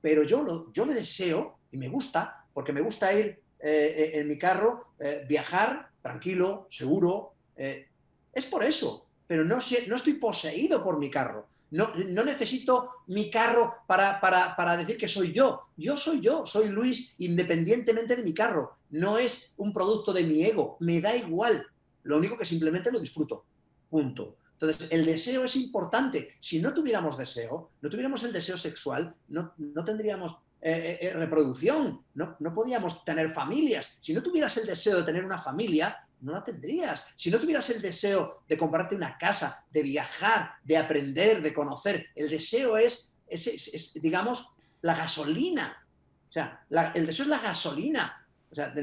Pero yo, lo, yo le deseo, y me gusta, porque me gusta ir eh, eh, en mi carro, eh, viajar tranquilo, seguro. es por eso, pero no, no estoy poseído por mi carro. No, no necesito mi carro para, para, para, decir que soy yo. Yo soy yo, soy Luis independientemente de mi carro. No es un producto de mi ego, me da igual. Lo único que simplemente lo disfruto. Punto. Entonces, el deseo es importante. Si no tuviéramos deseo, no tuviéramos el deseo sexual, no, tendríamos eh, eh, eh, reproducción, no, no podíamos tener familias. Si no tuvieras el deseo de tener una familia, no la tendrías. Si no tuvieras el deseo de comprarte una casa, de viajar, de aprender, de conocer, el deseo es, es, digamos, la gasolina. O sea, el deseo es la gasolina. O sea,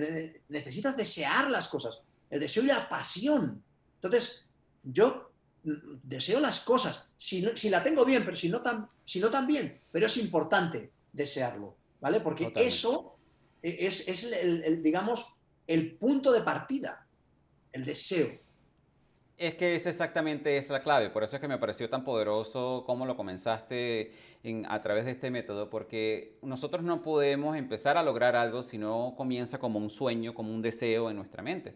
necesitas desear las cosas. El deseo y la pasión. Entonces, yo deseo las cosas, si, si la tengo bien, pero si no, tan, si no tan bien, pero es importante desearlo, ¿vale? Porque eso es, es el, digamos, el punto de partida, el deseo. Es que es exactamente es la clave, por eso es que me pareció tan poderoso cómo lo comenzaste en, a través de este método, porque nosotros no podemos empezar a lograr algo si no comienza como un sueño, como un deseo en nuestra mente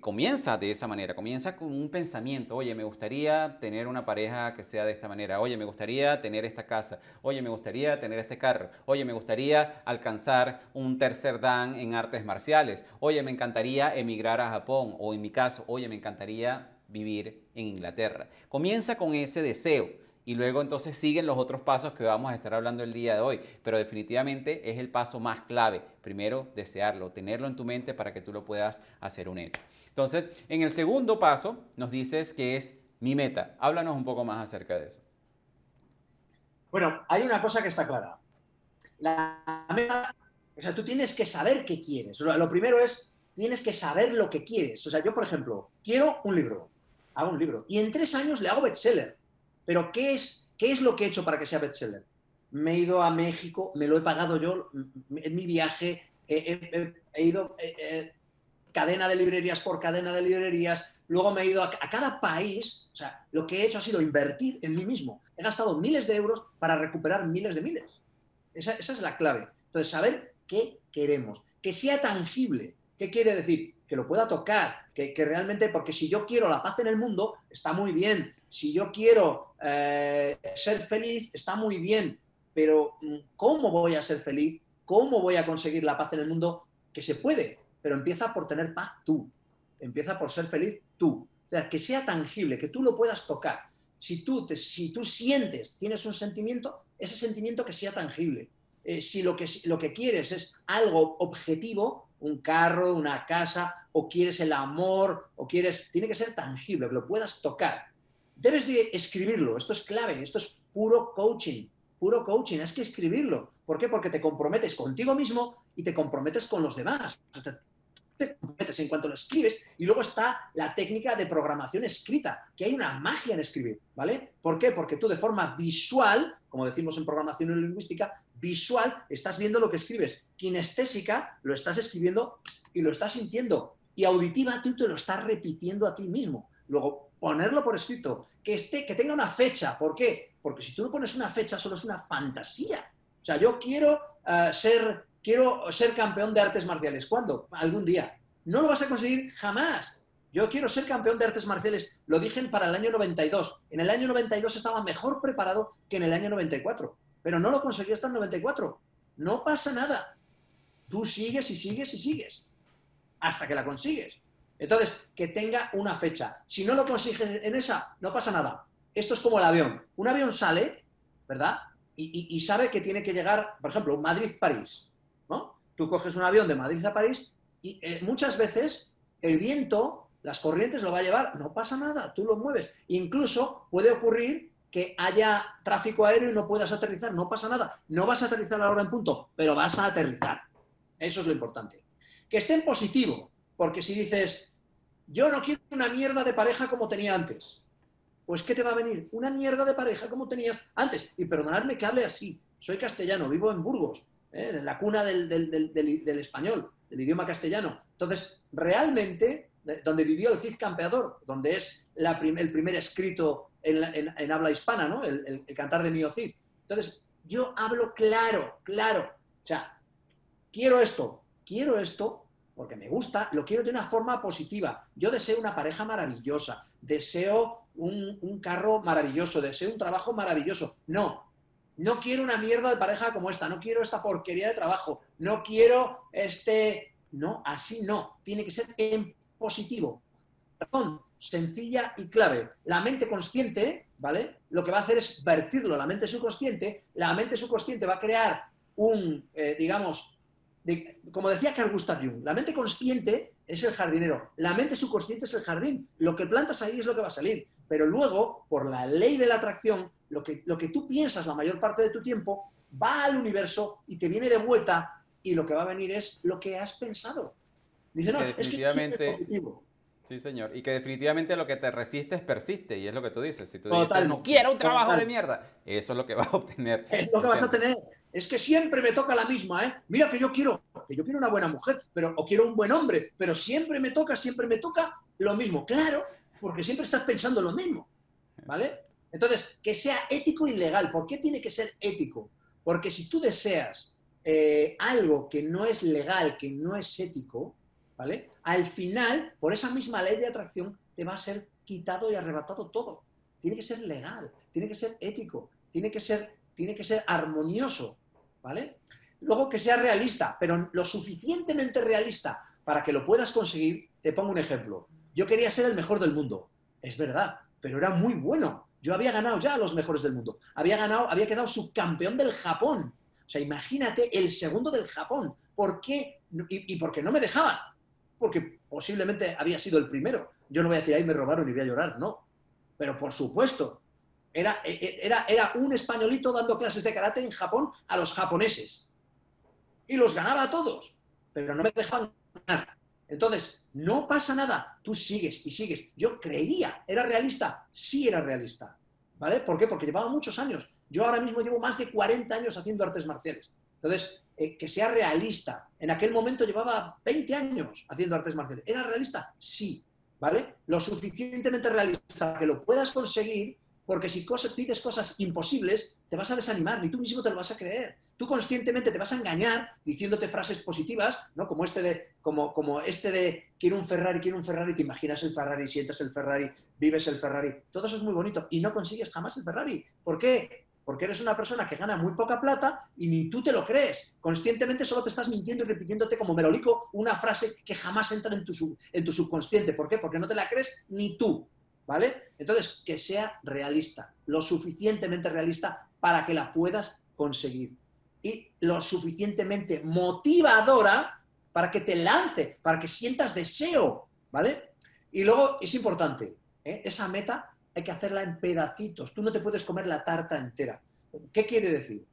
comienza de esa manera, comienza con un pensamiento, oye, me gustaría tener una pareja que sea de esta manera, oye, me gustaría tener esta casa, oye, me gustaría tener este carro, oye, me gustaría alcanzar un tercer dan en artes marciales, oye, me encantaría emigrar a Japón, o en mi caso, oye, me encantaría vivir en Inglaterra. Comienza con ese deseo y luego entonces siguen los otros pasos que vamos a estar hablando el día de hoy, pero definitivamente es el paso más clave. Primero, desearlo, tenerlo en tu mente para que tú lo puedas hacer un hecho. Entonces, en el segundo paso nos dices que es mi meta. Háblanos un poco más acerca de eso. Bueno, hay una cosa que está clara. La meta, o sea, tú tienes que saber qué quieres. Lo primero es, tienes que saber lo que quieres. O sea, yo, por ejemplo, quiero un libro, hago un libro, y en tres años le hago bestseller pero ¿qué es, ¿qué es lo que he hecho para que sea bestseller? Me he ido a México, me lo he pagado yo en mi viaje, he, ido cadena de librerías por cadena de librerías, luego me he ido a, cada país, o sea, lo que he hecho ha sido invertir en mí mismo. He gastado miles de euros para recuperar miles de miles. Esa es la clave. Entonces, saber qué queremos, que sea tangible. ¿Qué quiere decir? que lo pueda tocar, que, realmente, porque si yo quiero la paz en el mundo, está muy bien, si yo quiero eh, ser feliz, está muy bien, pero mm, ¿cómo voy a ser feliz? ¿Cómo voy a conseguir la paz en el mundo? Que se puede, pero empieza por tener paz tú, empieza por ser feliz tú, o sea, que sea tangible, que tú lo puedas tocar. Si tú, te, si tú sientes, tienes un sentimiento, ese sentimiento que sea tangible. Eh, si lo que, lo que quieres es algo objetivo, un carro, una casa, o quieres el amor, o quieres, tiene que ser tangible, que lo puedas tocar. Debes de escribirlo, esto es clave, esto es puro coaching, puro coaching, es que escribirlo. ¿Por qué? Porque te comprometes contigo mismo y te comprometes con los demás. te comprometes en cuanto lo escribes. Y luego está la técnica de programación escrita, que hay una magia en escribir, ¿vale? ¿Por qué? Porque tú de forma visual, como decimos en programación lingüística, visual estás viendo lo que escribes. Kinestésica lo estás escribiendo y lo estás sintiendo. Y auditiva tú te lo estás repitiendo a ti mismo. Luego, ponerlo por escrito, que, esté, que tenga una fecha. ¿Por qué? Porque si tú no pones una fecha, solo es una fantasía. O sea, yo quiero eh, ser quiero ser campeón de artes marciales. ¿Cuándo? Algún día. No lo vas a conseguir jamás. Yo quiero ser campeón de artes marciales. Lo dije para el año 92. En el año 92 estaba mejor preparado que en el año 94. Pero no lo conseguí hasta el 94. No pasa nada. Tú sigues y sigues y sigues. Hasta que la consigues. Entonces, que tenga una fecha. Si no lo consigues en esa, no pasa nada. Esto es como el avión. Un avión sale, ¿verdad? Y, sabe que tiene que llegar, por ejemplo, Madrid-París. Tú coges un avión de Madrid a París y eh, muchas veces el viento, las corrientes lo va a llevar, no pasa nada, tú lo mueves. Incluso puede ocurrir que haya tráfico aéreo y no puedas aterrizar, no pasa nada. No vas a aterrizar a la hora en punto, pero vas a aterrizar. Eso es lo importante. Que esté positivo, porque si dices, yo no quiero una mierda de pareja como tenía antes, pues ¿qué te va a venir? Una mierda de pareja como tenías antes. Y perdonadme que hable así, soy castellano, vivo en Burgos, ¿eh? la cuna del, español, del idioma castellano. Entonces, realmente, donde vivió el Cid Campeador, donde es el primer escrito en, habla hispana, ¿no? el, cantar de Mío Cid. Entonces, yo hablo claro, claro. O sea, quiero esto, quiero esto porque me gusta, lo quiero de una forma positiva. Yo deseo una pareja maravillosa, deseo un, un carro maravilloso, deseo un trabajo maravilloso. No, no quiero una mierda de pareja como esta, no quiero esta porquería de trabajo, no quiero este... No, así no, tiene que ser en positivo. Razón sencilla y clave. La mente consciente, ¿vale? Lo que va a hacer es vertirlo la mente subconsciente. La mente subconsciente va a crear un, eh, digamos, como decía Carl Gustav Jung, la mente consciente es el jardinero, la mente subconsciente es el jardín. Lo que plantas ahí es lo que va a salir. Pero luego, por la ley de la atracción, lo que, lo que tú piensas la mayor parte de tu tiempo va al universo y te viene de vuelta y lo que va a venir es lo que has pensado. Dice, no, es que es positivo. Sí, señor. Y que definitivamente lo que te resistes persiste, y es lo que tú dices. Si tú dices, no quiero un trabajo de mierda, eso es lo que *laughs* vas a obtener. Es lo que vas a tener. Es que siempre me toca la misma, ¿eh? Mira que yo quiero, que yo quiero una buena mujer, pero, o quiero un buen hombre, pero siempre me toca, siempre me toca lo mismo. Claro, porque siempre estás pensando lo mismo, ¿vale? Entonces, que sea ético y legal. ¿Por qué tiene que ser ético? Porque si tú deseas eh, algo que no es legal, que no es ético, ¿vale? Al final, por esa misma ley de atracción, te va a ser quitado y arrebatado todo. Tiene que ser legal, tiene que ser ético, tiene que ser, tiene que ser armonioso, ¿vale? Luego que sea realista, pero lo suficientemente realista para que lo puedas conseguir. Te pongo un ejemplo. Yo quería ser el mejor del mundo, es verdad, pero era muy bueno. Yo había ganado ya a los mejores del mundo. Había ganado, había quedado subcampeón del Japón. O sea, imagínate el segundo del Japón. ¿Por qué? Y, y porque no me dejaban. Porque posiblemente había sido el primero. Yo no voy a decir, ahí me robaron y voy a llorar, no. Pero por supuesto, era, e, e, era, era un españolito dando clases de karate en Japón a los japoneses. Y los ganaba a todos. Pero no me dejaban ganar. Entonces, no pasa nada, tú sigues y sigues. Yo creía, ¿era realista? Sí era realista. ¿Vale? ¿Por qué? Porque llevaba muchos años. Yo ahora mismo llevo más de 40 años haciendo artes marciales. Entonces, eh, que sea realista. En aquel momento llevaba 20 años haciendo artes marciales. ¿Era realista? Sí. ¿Vale? Lo suficientemente realista que lo puedas conseguir porque si pides cosas imposibles, te vas a desanimar, ni tú mismo te lo vas a creer. Tú conscientemente te vas a engañar diciéndote frases positivas, ¿no? Como este de, como, como este de quiero un Ferrari, quiero un Ferrari, te imaginas el Ferrari, sientes el Ferrari, vives el Ferrari. Todo eso es muy bonito y no consigues jamás el Ferrari. ¿Por qué? Porque eres una persona que gana muy poca plata y ni tú te lo crees. Conscientemente solo te estás mintiendo y repitiéndote como merolico una frase que jamás entra en tu, en tu subconsciente. ¿Por qué? Porque no te la crees ni tú. ¿Vale? Entonces, que sea realista, lo suficientemente realista para que la puedas conseguir. Y lo suficientemente motivadora para que te lance, para que sientas deseo, ¿vale? Y luego es importante, ¿eh? esa meta hay que hacerla en pedacitos. Tú no te puedes comer la tarta entera. ¿Qué quiere decir?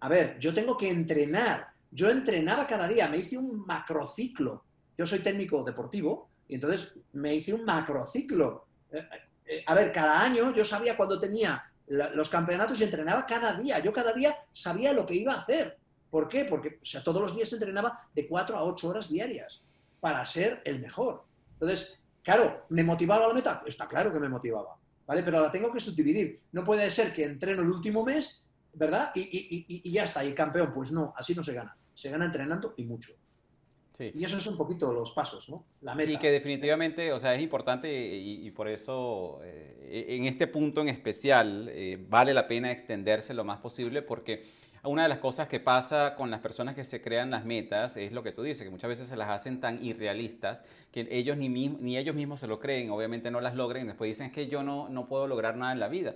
A ver, yo tengo que entrenar. Yo entrenaba cada día, me hice un macrociclo yo soy técnico deportivo y entonces me hice un macrociclo. A ver, cada año yo sabía cuando tenía los campeonatos y entrenaba cada día. Yo cada día sabía lo que iba a hacer. ¿Por qué? Porque sea, todos los días entrenaba de 4 a 8 horas diarias para ser el mejor. Entonces, claro, ¿me motivaba la meta? Está claro que me motivaba, ¿vale? Pero la tengo que subdividir. No puede ser que entreno el último mes, ¿verdad? Y, ya está, y campeón. Pues no, así no se gana. Se gana entrenando y mucho. Y eso es un poquito los pasos, ¿no? La meta. Y que definitivamente, o sea, es importante y, por eso eh, en este punto en especial eh, vale la pena extenderse lo más posible porque una de las cosas que pasa con las personas que se crean las metas es lo que tú dices, que muchas veces se las hacen tan irrealistas que ellos ni, ni ellos mismos se lo creen, obviamente no las logren después dicen es que yo no, no puedo lograr nada en la vida.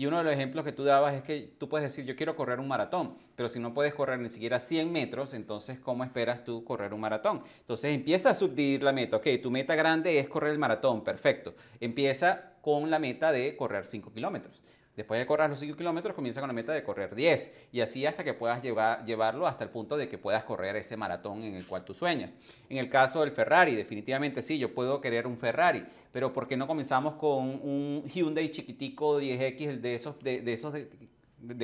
Y uno de los ejemplos que tú dabas es que tú puedes decir, yo quiero correr un maratón, pero si no puedes correr ni siquiera 100 metros, entonces, ¿cómo esperas tú correr un maratón? Entonces, empieza a subdividir la meta. Ok, tu meta grande es correr el maratón, perfecto. Empieza con la meta de correr 5 kilómetros. Después de correr los 5 kilómetros, comienza con la meta de correr 10 y así hasta que puedas llevar, llevarlo hasta el punto de que puedas correr ese maratón en el cual tú sueñas. En el caso del Ferrari, definitivamente sí, yo puedo querer un Ferrari, pero ¿por qué no comenzamos con un Hyundai chiquitico 10X de esos, de esos de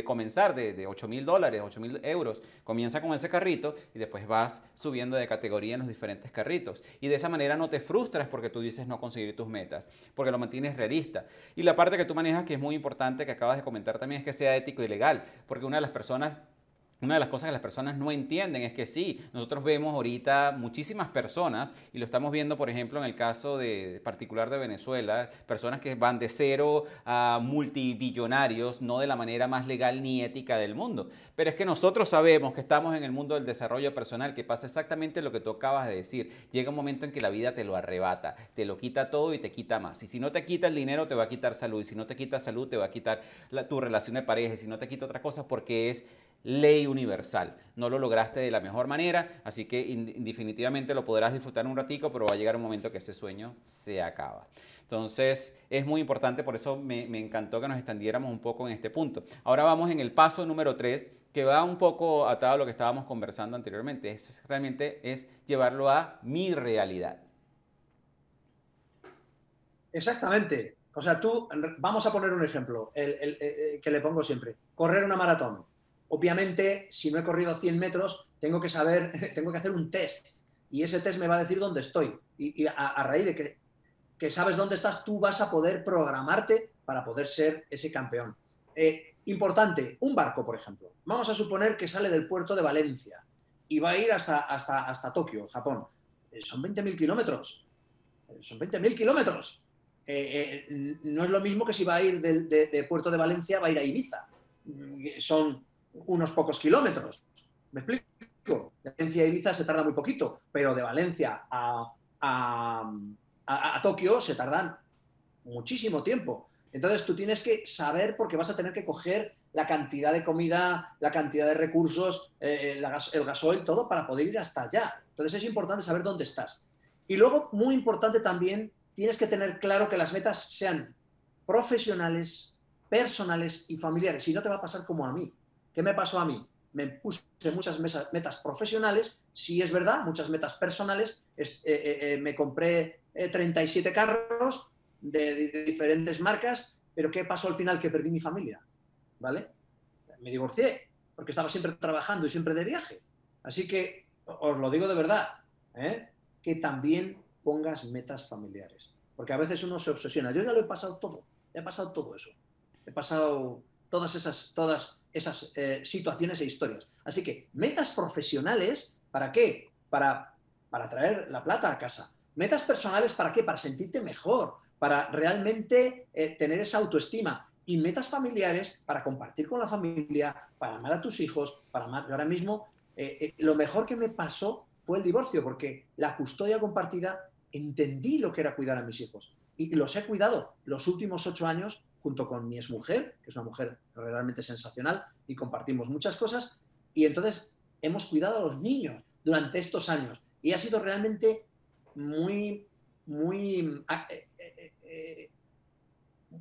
comenzar de, de 8 mil dólares, 8 mil euros, comienza con ese carrito y después vas subiendo de categoría en los diferentes carritos. Y de esa manera no te frustras porque tú dices no conseguir tus metas, porque lo mantienes realista. Y la parte que tú manejas, que es muy importante, que acabas de comentar también, es que sea ético y legal, porque una de las personas una de las cosas que las personas no entienden es que sí, nosotros vemos ahorita muchísimas personas, y lo estamos viendo, por ejemplo, en el caso de, particular de Venezuela, personas que van de cero a multibillonarios, no de la manera más legal ni ética del mundo. Pero es que nosotros sabemos que estamos en el mundo del desarrollo personal, que pasa exactamente lo que tú acabas de decir. Llega un momento en que la vida te lo arrebata, te lo quita todo y te quita más. Y si no te quita el dinero, te va a quitar salud. Y si no te quita salud, te va a quitar tu relación de pareja. Y si no te quita otra cosa, porque es ley universal. No lo lograste de la mejor manera, así que definitivamente lo podrás disfrutar un ratico, pero va a llegar un momento que ese sueño se acaba. Entonces, es muy importante, por eso me, encantó que nos extendiéramos un poco en este punto. Ahora vamos en el paso número 3, que va un poco atado a lo que estábamos conversando anteriormente. Es, realmente es llevarlo a mi realidad. Exactamente. O sea, tú, vamos a poner un ejemplo, que le pongo siempre. Correr una maratón Obviamente, si no he corrido 100 metros, tengo que saber, *laughs* tengo que hacer un test y ese test me va a decir dónde estoy. Y, a, raíz de que, que, sabes dónde estás, tú vas a poder programarte para poder ser ese campeón. Eh, importante, un barco, por ejemplo. Vamos a suponer que sale del puerto de Valencia y va a ir hasta, hasta, hasta Tokio, Japón. Eh, son 20.000 kilómetros. Eh, son 20.000 kilómetros. no es lo mismo que si va a ir del de puerto de Valencia, va a ir a Ibiza. Son unos pocos kilómetros. ¿Me explico? De Valencia a Ibiza se tarda muy poquito, pero de Valencia a, a, Tokio se tardan muchísimo tiempo. Entonces tú tienes que saber porque vas a tener que coger la cantidad de comida, la cantidad de recursos, eh, el gasoil, todo para poder ir hasta allá. Entonces es importante saber dónde estás. Y luego, muy importante también, tienes que tener claro que las metas sean profesionales, personales y familiares. Si no te va a pasar como a mí. ¿Qué me pasó a mí? Me puse muchas metas profesionales, sí es verdad, muchas metas personales. Eh, eh, eh, me compré 37 carros de, diferentes marcas, pero ¿qué pasó al final? Que perdí mi familia, ¿vale? Me divorcié porque estaba siempre trabajando y siempre de viaje. Así que os lo digo de verdad, que también pongas metas familiares. Porque a veces uno se obsesiona. Yo ya lo he pasado todo, he pasado todo eso. He pasado todas esas, todas esas eh, situaciones e historias. Así que metas profesionales, ¿para qué? Para, para traer la plata a casa. Metas personales, ¿para qué? Para sentirte mejor, para realmente eh, tener esa autoestima. Y metas familiares para compartir con la familia, para amar a tus hijos, para amar. Ahora mismo, eh, lo mejor que me pasó fue el divorcio, porque la custodia compartida entendí lo que era cuidar a mis hijos. Y los he cuidado los últimos ocho años junto con mi exmujer, que es una mujer realmente sensacional, y compartimos muchas cosas. Y entonces hemos cuidado a los niños durante estos años. Y ha sido realmente muy, muy... Eh, eh, eh,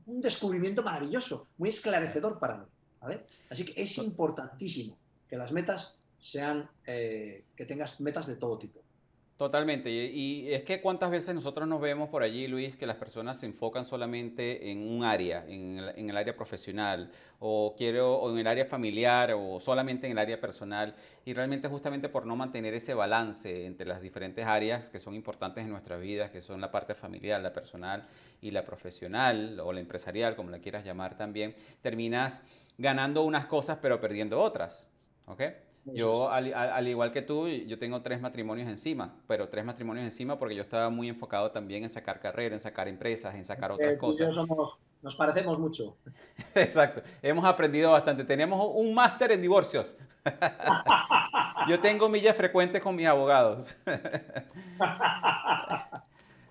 un descubrimiento maravilloso, muy esclarecedor para mí. Así que es importantísimo que las metas sean, que tengas metas de todo tipo. Totalmente. Y es que cuántas veces nosotros nos vemos por allí, Luis, que las personas se enfocan solamente en un área, en el, área profesional, o quiero, o en el área familiar, o solamente en el área personal. Y realmente justamente por no mantener ese balance entre las diferentes áreas que son importantes en nuestras vidas, que son la parte familiar, la personal y la profesional, o la empresarial, como la quieras llamar también, terminas ganando unas cosas pero perdiendo otras. ¿Ok? Yo, al, igual que tú, yo tengo tres matrimonios encima, pero tres matrimonios encima porque yo estaba muy enfocado también en sacar carrera, en sacar empresas, en sacar otras cosas. nos parecemos mucho. *laughs* Exacto, hemos aprendido bastante. Tenemos un máster en divorcios. *laughs* yo tengo millas frecuentes con mis abogados. *laughs*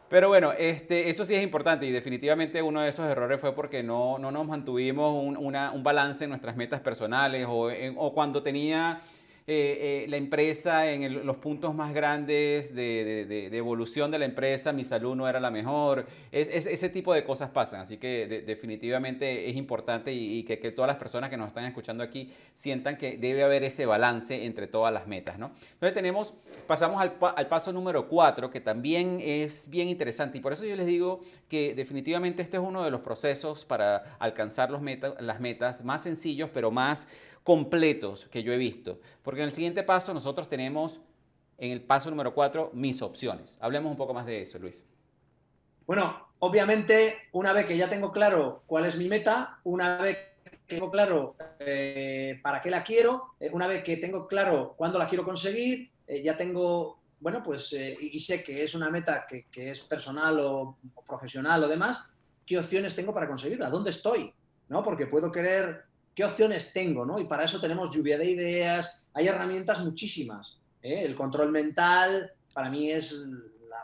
Pero bueno, este, eso sí es importante y definitivamente uno de esos errores fue porque no, no nos mantuvimos un, un balance en nuestras metas personales o, o cuando tenía eh, eh, la empresa en los puntos más grandes de, evolución de la empresa, mi salud no era la mejor. Es, ese tipo de cosas pasan, así que definitivamente es importante y, que, todas las personas que nos están escuchando aquí sientan que debe haber ese balance entre todas las metas. ¿no? Entonces tenemos, pasamos al, paso número cuatro, que también es bien interesante y por eso yo les digo que definitivamente este es uno de los procesos para alcanzar los las metas más sencillos, pero más completos que yo he visto. Porque en el siguiente paso nosotros tenemos, en el paso número cuatro, mis opciones. Hablemos un poco más de eso, Luis. Bueno, obviamente, una vez que ya tengo claro cuál es mi meta, una vez que tengo claro eh, para qué la quiero, eh, una vez que tengo claro cuándo la quiero conseguir, eh, ya tengo, bueno, pues, y sé que es una meta que, es personal o, o, profesional o demás, ¿qué opciones tengo para conseguirla? ¿Dónde estoy? ¿No? Porque puedo querer qué opciones tengo, ¿no? Y para eso tenemos lluvia de ideas, hay herramientas muchísimas. ¿eh? El control mental para mí es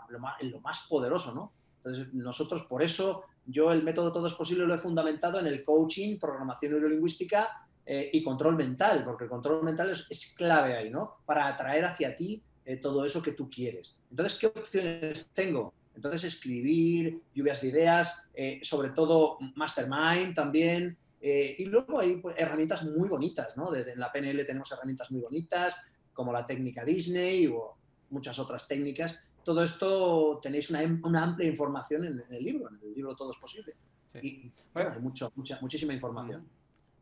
lo, más, poderoso, ¿no? Entonces, nosotros por eso, yo el método Todo es Posible lo he fundamentado en el coaching, programación neurolingüística eh, y control mental, porque el control mental es, clave ahí, ¿no? Para atraer hacia ti eh, todo eso que tú quieres. Entonces, ¿qué opciones tengo? Entonces, escribir, lluvias de ideas, sobre todo mastermind también, eh, y luego hay pues, herramientas muy bonitas, ¿no? en la PNL tenemos herramientas muy bonitas, como la técnica Disney o muchas otras técnicas. Todo esto tenéis una, una amplia información en, el libro, en el libro Todo es Posible. Y bueno, hay mucho, mucha, muchísima información.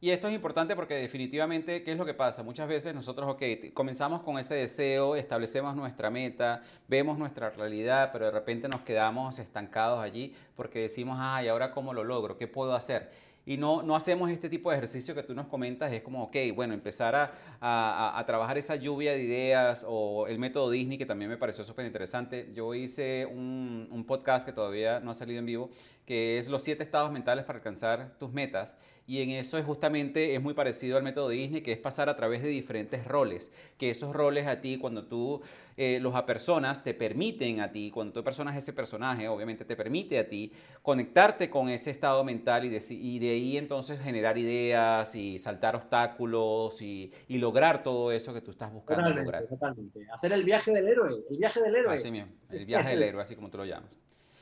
Y esto es importante porque definitivamente, ¿qué es lo que pasa? Muchas veces nosotros, ok, comenzamos con ese deseo, establecemos nuestra meta, vemos nuestra realidad, pero de repente nos quedamos estancados allí porque decimos, ah, ¿y ahora cómo lo logro? ¿Qué puedo hacer? Y no, no hacemos este tipo de ejercicio que tú nos comentas, es como, ok, bueno, empezar a, a, a trabajar esa lluvia de ideas o el método Disney, que también me pareció súper interesante. Yo hice un, un podcast que todavía no ha salido en vivo, que es los siete estados mentales para alcanzar tus metas. Y en eso es justamente, es muy parecido al método Disney, que es pasar a través de diferentes roles, que esos roles a ti, cuando tú eh, los apersonas, te permiten a ti, cuando tú personas ese personaje, obviamente te permite a ti conectarte con ese estado mental y de, y de ahí entonces generar ideas y saltar obstáculos y, y, lograr todo eso que tú estás buscando lograr. Totalmente. Hacer el viaje del héroe, el viaje del héroe. Así mismo, el viaje del héroe, así como tú lo llamas.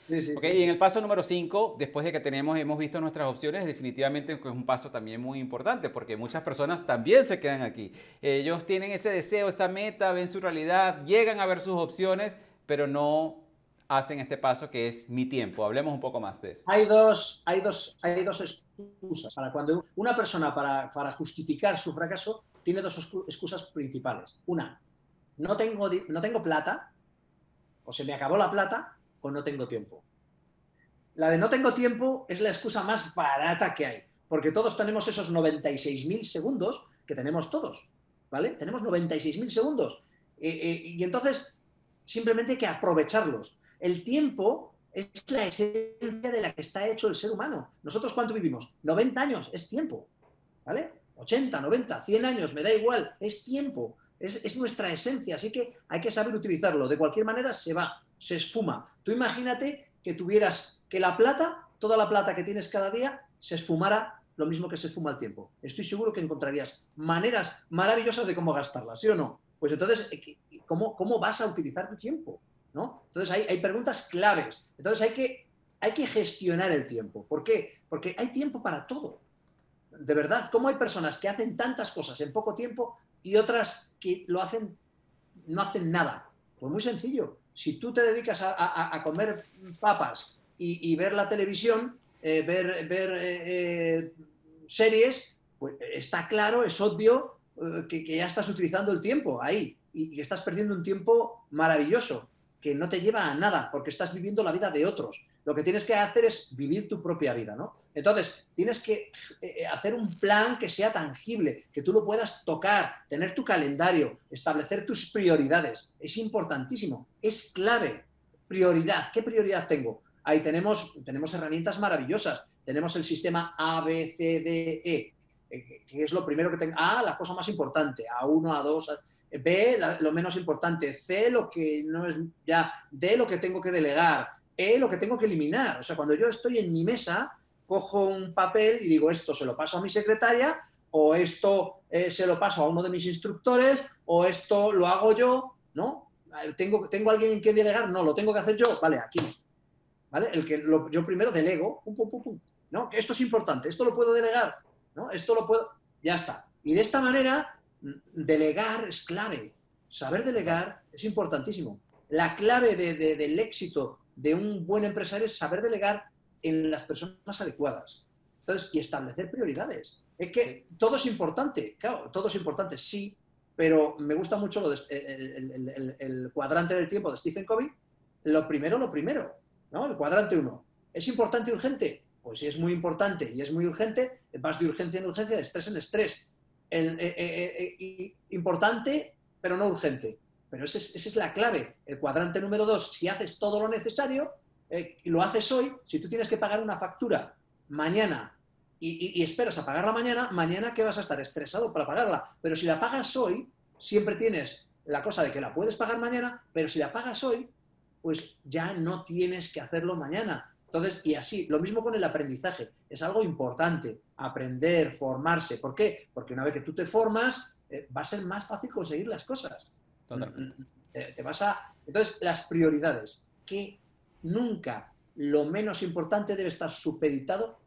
Y en el paso número 5, después de que tenemos, hemos visto nuestras opciones, definitivamente es un paso también muy importante, porque muchas personas también se quedan aquí. Ellos tienen ese deseo, esa meta, ven su realidad, llegan a ver sus opciones, pero no hacen este paso que es mi tiempo. Hablemos un poco más de eso. Hay dos, hay dos, hay dos excusas para cuando una persona para, para justificar su fracaso tiene dos excusas principales. Una, no tengo, no tengo plata, o se me acabó la plata, no tengo tiempo. La de no tengo tiempo es la excusa más barata que hay, porque todos tenemos esos 96.000 segundos que tenemos todos, ¿vale? Tenemos 96.000 segundos. Eh, eh, y entonces simplemente hay que aprovecharlos. El tiempo es la esencia de la que está hecho el ser humano. ¿Nosotros cuánto vivimos? 90 años, es tiempo, ¿vale? 80, 90, 100 años, me da igual, es tiempo, es, es nuestra esencia, así que hay que saber utilizarlo. De cualquier manera se va, se esfuma. Tú imagínate que tuvieras que la plata, toda la plata que tienes cada día, se esfumara lo mismo que se esfuma el tiempo. Estoy seguro que encontrarías maneras maravillosas de cómo gastarla, ¿sí o no? Pues entonces, eh, ¿cómo, cómo vas a utilizar tu tiempo? ¿no? Entonces hay, hay preguntas claves. Entonces hay que, hay que gestionar el tiempo. ¿Por qué? Porque hay tiempo para todo. De verdad, ¿cómo hay personas que hacen tantas cosas en poco tiempo y otras que lo hacen, no hacen nada? Pues muy sencillo Si tú te dedicas a, comer papas y, ver la televisión, eh, ver, ver eh, eh, series, pues está claro, es obvio que, ya estás utilizando el tiempo ahí y, y estás perdiendo un tiempo maravilloso que no te lleva a nada porque estás viviendo la vida de otros. Lo que tienes que hacer es vivir tu propia vida, ¿no? Entonces, tienes que eh, hacer un plan que sea tangible, que tú lo puedas tocar, tener tu calendario, establecer tus prioridades. Es importantísimo, es clave. Prioridad, ¿qué prioridad tengo? Ahí tenemos, tenemos herramientas maravillosas. Tenemos el sistema A, B, C, D, E, eh, que es lo primero que tengo. A, la cosa más importante, A1, A2, B, lo menos importante, C, lo que no es ya, D, lo que tengo que delegar, lo que tengo que eliminar. O sea, cuando yo estoy en mi mesa, cojo un papel y digo, esto se lo paso a mi secretaria, o esto eh, se lo paso a uno de mis instructores, o esto lo hago yo, ¿no? ¿Tengo, ¿Tengo alguien en quien delegar? No, lo tengo que hacer yo. Vale, aquí. ¿Vale? El que yo primero delego, pum, pum, pum, ¿no? Esto es importante, esto lo puedo delegar, ¿no? Esto lo puedo... Ya está. Y de esta manera, delegar es clave. Saber delegar es importantísimo. La clave del éxito de un buen empresario es saber delegar en las personas adecuadas. Entonces, y establecer prioridades. Es que todo es importante, claro, todo es importante, sí, pero me gusta mucho lo el, cuadrante del tiempo de Stephen Covey. Lo primero, lo primero, ¿no? El cuadrante uno. ¿Es importante y urgente? Pues si es muy importante y es muy urgente, vas de urgencia en urgencia, de estrés en estrés. Eh, eh, eh, importante, pero no urgente. Pero esa es, la clave. El cuadrante número dos, si haces todo lo necesario eh, y lo haces hoy, si tú tienes que pagar una factura mañana y, esperas a pagarla mañana, mañana que vas a estar estresado para pagarla. Pero si la pagas hoy, siempre tienes la cosa de que la puedes pagar mañana, pero si la pagas hoy, pues ya no tienes que hacerlo mañana. Entonces, y así, lo mismo con el aprendizaje. Es algo importante, aprender, formarse. ¿Por qué? Porque una vez que tú te formas, eh, va a ser más fácil conseguir las cosas. Mm, mm, te, vas a... Entonces, las prioridades, que nunca lo menos importante debe estar supeditado,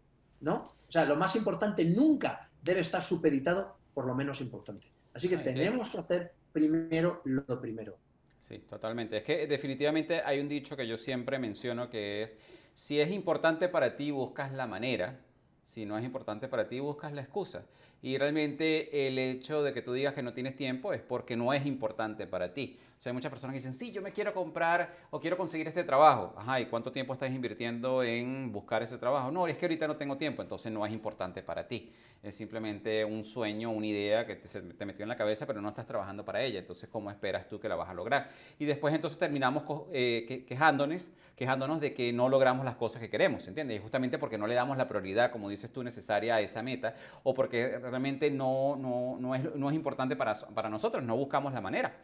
¿no? O sea, lo más importante nunca debe estar supeditado por lo menos importante. Así que tenemos que hacer primero lo primero. Sí, totalmente. Es que definitivamente hay un dicho que yo siempre menciono que es, si es importante para ti, buscas la manera, si no es importante para ti, buscas la excusa. Y realmente el hecho de que tú digas que no tienes tiempo es porque no es importante para ti. Sea, hay muchas personas que dicen, sí, yo me quiero comprar o quiero conseguir este trabajo. Ajá, ¿y cuánto tiempo estás invirtiendo en buscar ese trabajo? No, es que ahorita no tengo tiempo, entonces no es importante para ti. Es simplemente un sueño, una idea que te, te metió en la cabeza, pero no estás trabajando para ella. Entonces, ¿cómo esperas tú que la vas a lograr? Y después entonces terminamos eh, quejándonos, quejándonos de que no logramos las cosas que queremos, ¿entiendes? Y justamente porque no le damos la prioridad, como dices tú, necesaria a esa meta, o porque realmente no, no, no, es, no es importante para, para nosotros, no buscamos la manera.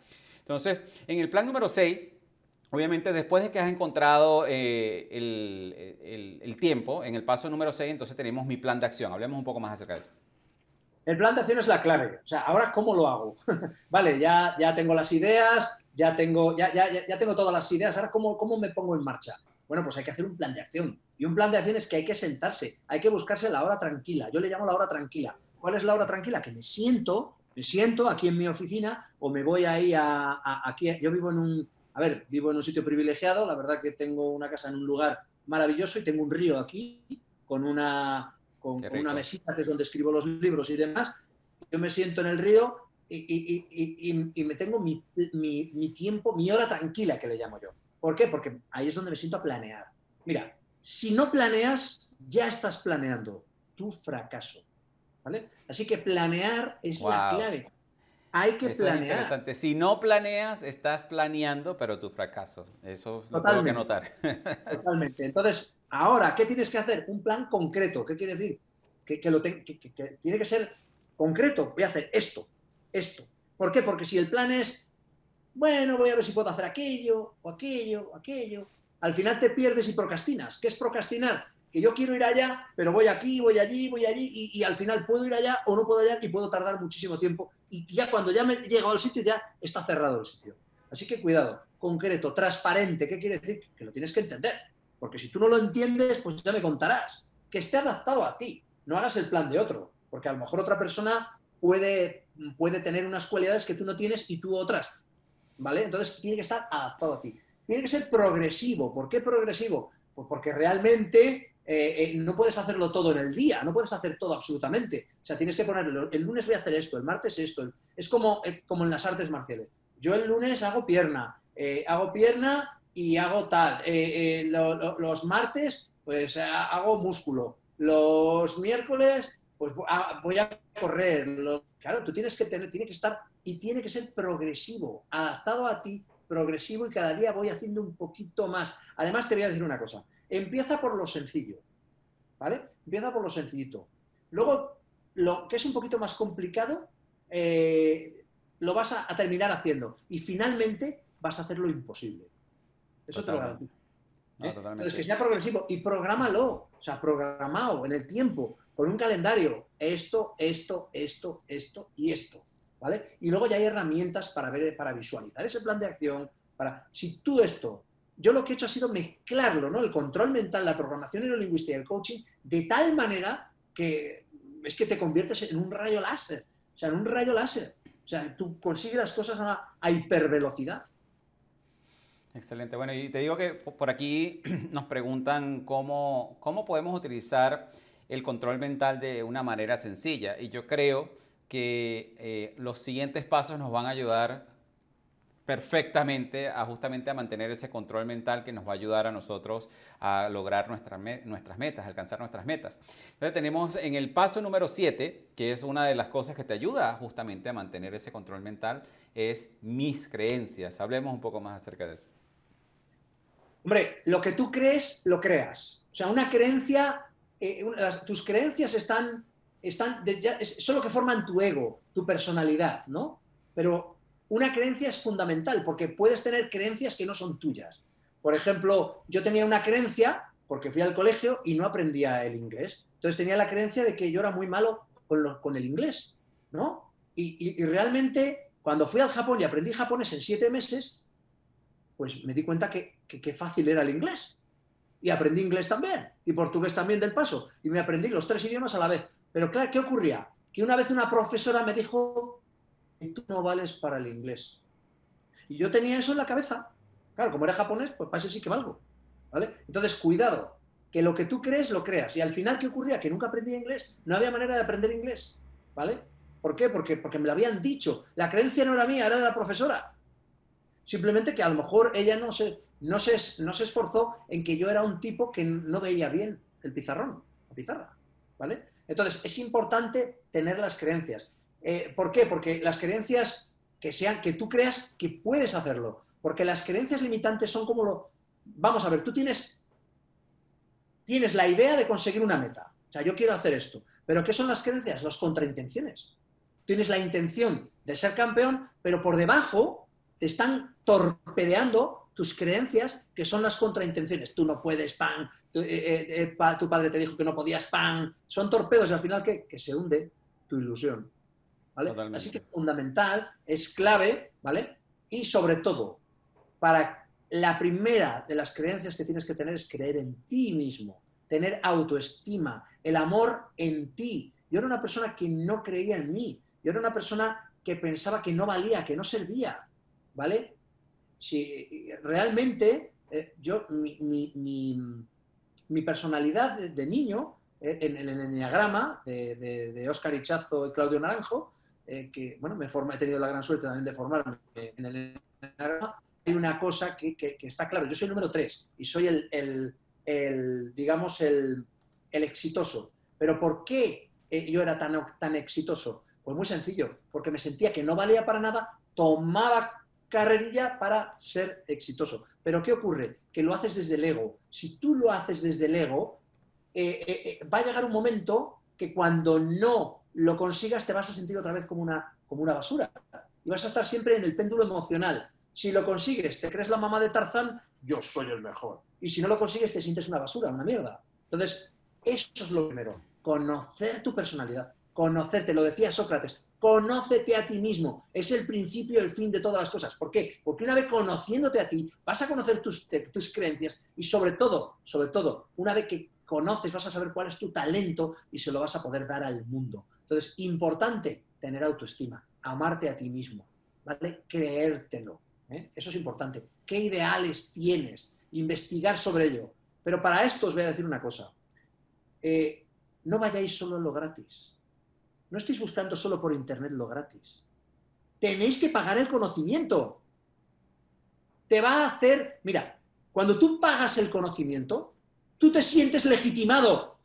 Entonces, en el plan número 6, obviamente después de que has encontrado eh, el, tiempo, en el paso número 6, entonces tenemos mi plan de acción. Hablemos un poco más acerca de eso. El plan de acción es la clave. O sea, ahora, ¿cómo lo hago? *laughs* vale, ya, ya tengo las ideas, ya tengo, ya, ya, ya tengo todas las ideas, ahora, ¿cómo, ¿cómo me pongo en marcha? Bueno, pues hay que hacer un plan de acción. Y un plan de acción es que hay que sentarse, hay que buscarse la hora tranquila. Yo le llamo la hora tranquila. ¿Cuál es la hora tranquila? Que me siento me siento aquí en mi oficina o me voy ahí a, aquí. Yo vivo en un, a ver, vivo en un sitio privilegiado, la verdad que tengo una casa en un lugar maravilloso y tengo un río aquí con una, con, una mesita que es donde escribo los libros y demás. Yo me siento en el río y, me tengo mi, mi, tiempo, mi hora tranquila, que le llamo yo. ¿Por qué? Porque ahí es donde me siento a planear. Mira, si no planeas, ya estás planeando tu fracaso. Así que planear es la clave. Hay que planear. interesante. Si no planeas, estás planeando, pero tu fracaso. Eso lo tengo que notar. Totalmente. Entonces, ahora, ¿qué tienes que hacer? Un plan concreto. ¿Qué quiere decir? Que, lo que, tiene que ser concreto. Voy a hacer esto, esto. ¿Por qué? Porque si el plan es, bueno, voy a ver si puedo hacer aquello, o aquello, o aquello, al final te pierdes y procrastinas. ¿Qué es procrastinar? Que yo quiero ir allá, pero voy aquí, voy allí, voy allí, y, al final puedo ir allá o no puedo allá y puedo tardar muchísimo tiempo. Y ya cuando ya me he llegado al sitio, ya está cerrado el sitio. Así que cuidado, concreto, transparente, ¿qué quiere decir? Que lo tienes que entender. Porque si tú no lo entiendes, pues ya me contarás. Que esté adaptado a ti, no hagas el plan de otro, porque a lo mejor otra persona puede, puede tener unas cualidades que tú no tienes y tú otras. ¿Vale? Entonces tiene que estar adaptado a ti. tiene que ser progresivo. ¿Por qué progresivo? Pues porque realmente eh, eh, no puedes hacerlo todo en el día, no puedes hacer todo absolutamente. O sea, tienes que ponerlo, el lunes voy a hacer esto, el martes esto. Es como, eh, como en las artes marciales. Yo el lunes hago pierna, hago pierna y hago tal. los martes, pues hago músculo. Los miércoles, pues voy a correr. claro, tú tienes que tener, tiene que estar y tiene que ser progresivo, adaptado a ti, progresivo y cada día voy haciendo un poquito más. Además, te voy a decir una cosa. Empieza por lo sencillo, ¿vale? Empieza por lo sencillito. Luego, lo que es un poquito más complicado, eh, lo vas a, terminar haciendo. Y finalmente vas a hacer lo imposible. Eso te lo garantizo. ¿eh? Entonces, que sea progresivo y prográmalo, o sea, programado en el tiempo, con un calendario, esto, esto, esto, esto y esto, ¿vale? Y luego ya hay herramientas para ver, para visualizar ese plan de acción, para, si tú esto yo lo que he hecho ha sido mezclarlo, ¿no? El control mental, la programación neurolingüística y el coaching, de tal manera que es que te conviertes en un rayo láser. O sea, en un rayo láser. O sea, tú consigues las cosas a, hipervelocidad. Excelente. Bueno, y te digo que por aquí *clears throat* nos preguntan cómo, cómo podemos utilizar el control mental de una manera sencilla. Y yo creo que eh, los siguientes pasos nos van a ayudar perfectamente a justamente a mantener ese control mental que nos va a ayudar a nosotros a lograr nuestras, nuestras metas, alcanzar nuestras metas. Entonces tenemos en el paso número 7, que es una de las cosas que te ayuda justamente a mantener ese control mental, es mis creencias. Hablemos un poco más acerca de eso. Hombre, lo que tú crees, lo creas. O sea, una creencia, eh, tus creencias están, están son lo que forman tu ego, tu personalidad, ¿no? Pero una creencia es fundamental porque puedes tener creencias que no son tuyas. Por ejemplo, yo tenía una creencia porque fui al colegio y no aprendía el inglés. Entonces tenía la creencia de que yo era muy malo con, el inglés, ¿no? Y, realmente cuando fui al Japón y aprendí japonés en siete meses, pues me di cuenta que, qué fácil era el inglés. Y aprendí inglés también, y portugués también del paso, y me aprendí los tres idiomas a la vez. Pero claro, ¿qué ocurría? Que una vez una profesora me dijo tú no vales para el inglés. Y yo tenía eso en la cabeza. Claro, como era japonés, pues para sí que valgo. ¿Vale? Entonces, cuidado, que lo que tú crees, lo creas. Y al final, ¿qué ocurría? Que nunca aprendí inglés. No había manera de aprender inglés. ¿Vale? ¿Por qué? Porque, porque me lo habían dicho. La creencia no era mía, era de la profesora. Simplemente que a lo mejor ella no se, no se, no se esforzó en que yo era un tipo que no veía bien el pizarrón, la pizarra. ¿Vale? Entonces, es importante tener las creencias. Eh, ¿Por qué? Porque las creencias que sean, que tú creas que puedes hacerlo. Porque las creencias limitantes son como lo. Vamos a ver, tú tienes, tienes la idea de conseguir una meta. O sea, yo quiero hacer esto. Pero ¿qué son las creencias? Las contraintenciones. Tienes la intención de ser campeón, pero por debajo te están torpedeando tus creencias, que son las contraintenciones. Tú no puedes, pan. Tu, eh, eh, padre te dijo que no podías, pan. Son torpedos y al final que se hunde tu ilusión. Así que es fundamental, es clave, ¿vale? Y sobre todo, para la primera de las creencias que tienes que tener es creer en ti mismo, tener autoestima, el amor en ti. Yo era una persona que no creía en mí, yo era una persona que pensaba que no valía, que no servía, ¿vale? Si realmente eh, yo, mi, personalidad de, niño, eh, en, el enneagrama de, de, de Oscar Ichazo y Claudio Naranjo, eh, que, bueno, me he tenido la gran suerte también de formarme en el hay una cosa que, que, está claro. Yo soy el número 3 y soy el, el, el digamos, el, el, exitoso. Pero ¿por qué eh, yo era tan, tan exitoso? Pues muy sencillo, porque me sentía que no valía para nada, tomaba carrerilla para ser exitoso. Pero ¿qué ocurre? Que lo haces desde el ego. Si tú lo haces desde el ego, eh, va a llegar un momento que cuando no lo consigas te vas a sentir otra vez como una, como una basura. Y vas a estar siempre en el péndulo emocional. Si lo consigues, te crees la mamá de Tarzán, yo soy el mejor. Y si no lo consigues, te sientes una basura, una mierda. Entonces, eso es lo primero. Conocer tu personalidad. Conocerte, lo decía Sócrates, conócete a ti mismo. Es el principio y el fin de todas las cosas. ¿Por qué? Porque una vez conociéndote a ti, vas a conocer tus, tus creencias y sobre todo, sobre todo, una vez que conoces, vas a saber cuál es tu talento y se lo vas a poder dar al mundo. Entonces, importante tener autoestima, amarte a ti mismo, ¿vale? Creértelo, ¿eh? Eso es importante. ¿Qué ideales tienes? Investigar sobre ello. Pero para esto os voy a decir una cosa. Eh, no vayáis solo a lo gratis. No estéis buscando solo por internet lo gratis. Tenéis que pagar el conocimiento. Te va a hacer, mira, cuando tú pagas el conocimiento, tú te sientes legitimado.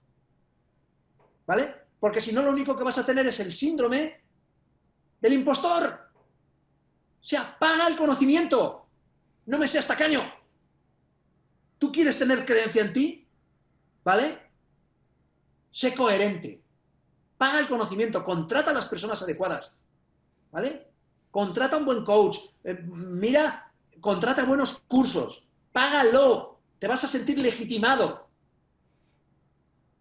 ¿Vale? Porque si no, lo único que vas a tener es el síndrome del impostor. O sea, paga el conocimiento. No me seas tacaño. ¿Tú quieres tener creencia en ti? ¿Vale? Sé coherente. Paga el conocimiento. Contrata a las personas adecuadas. ¿Vale? Contrata un buen coach. Eh, mira, contrata buenos cursos. Págalo. Te vas a sentir legitimado.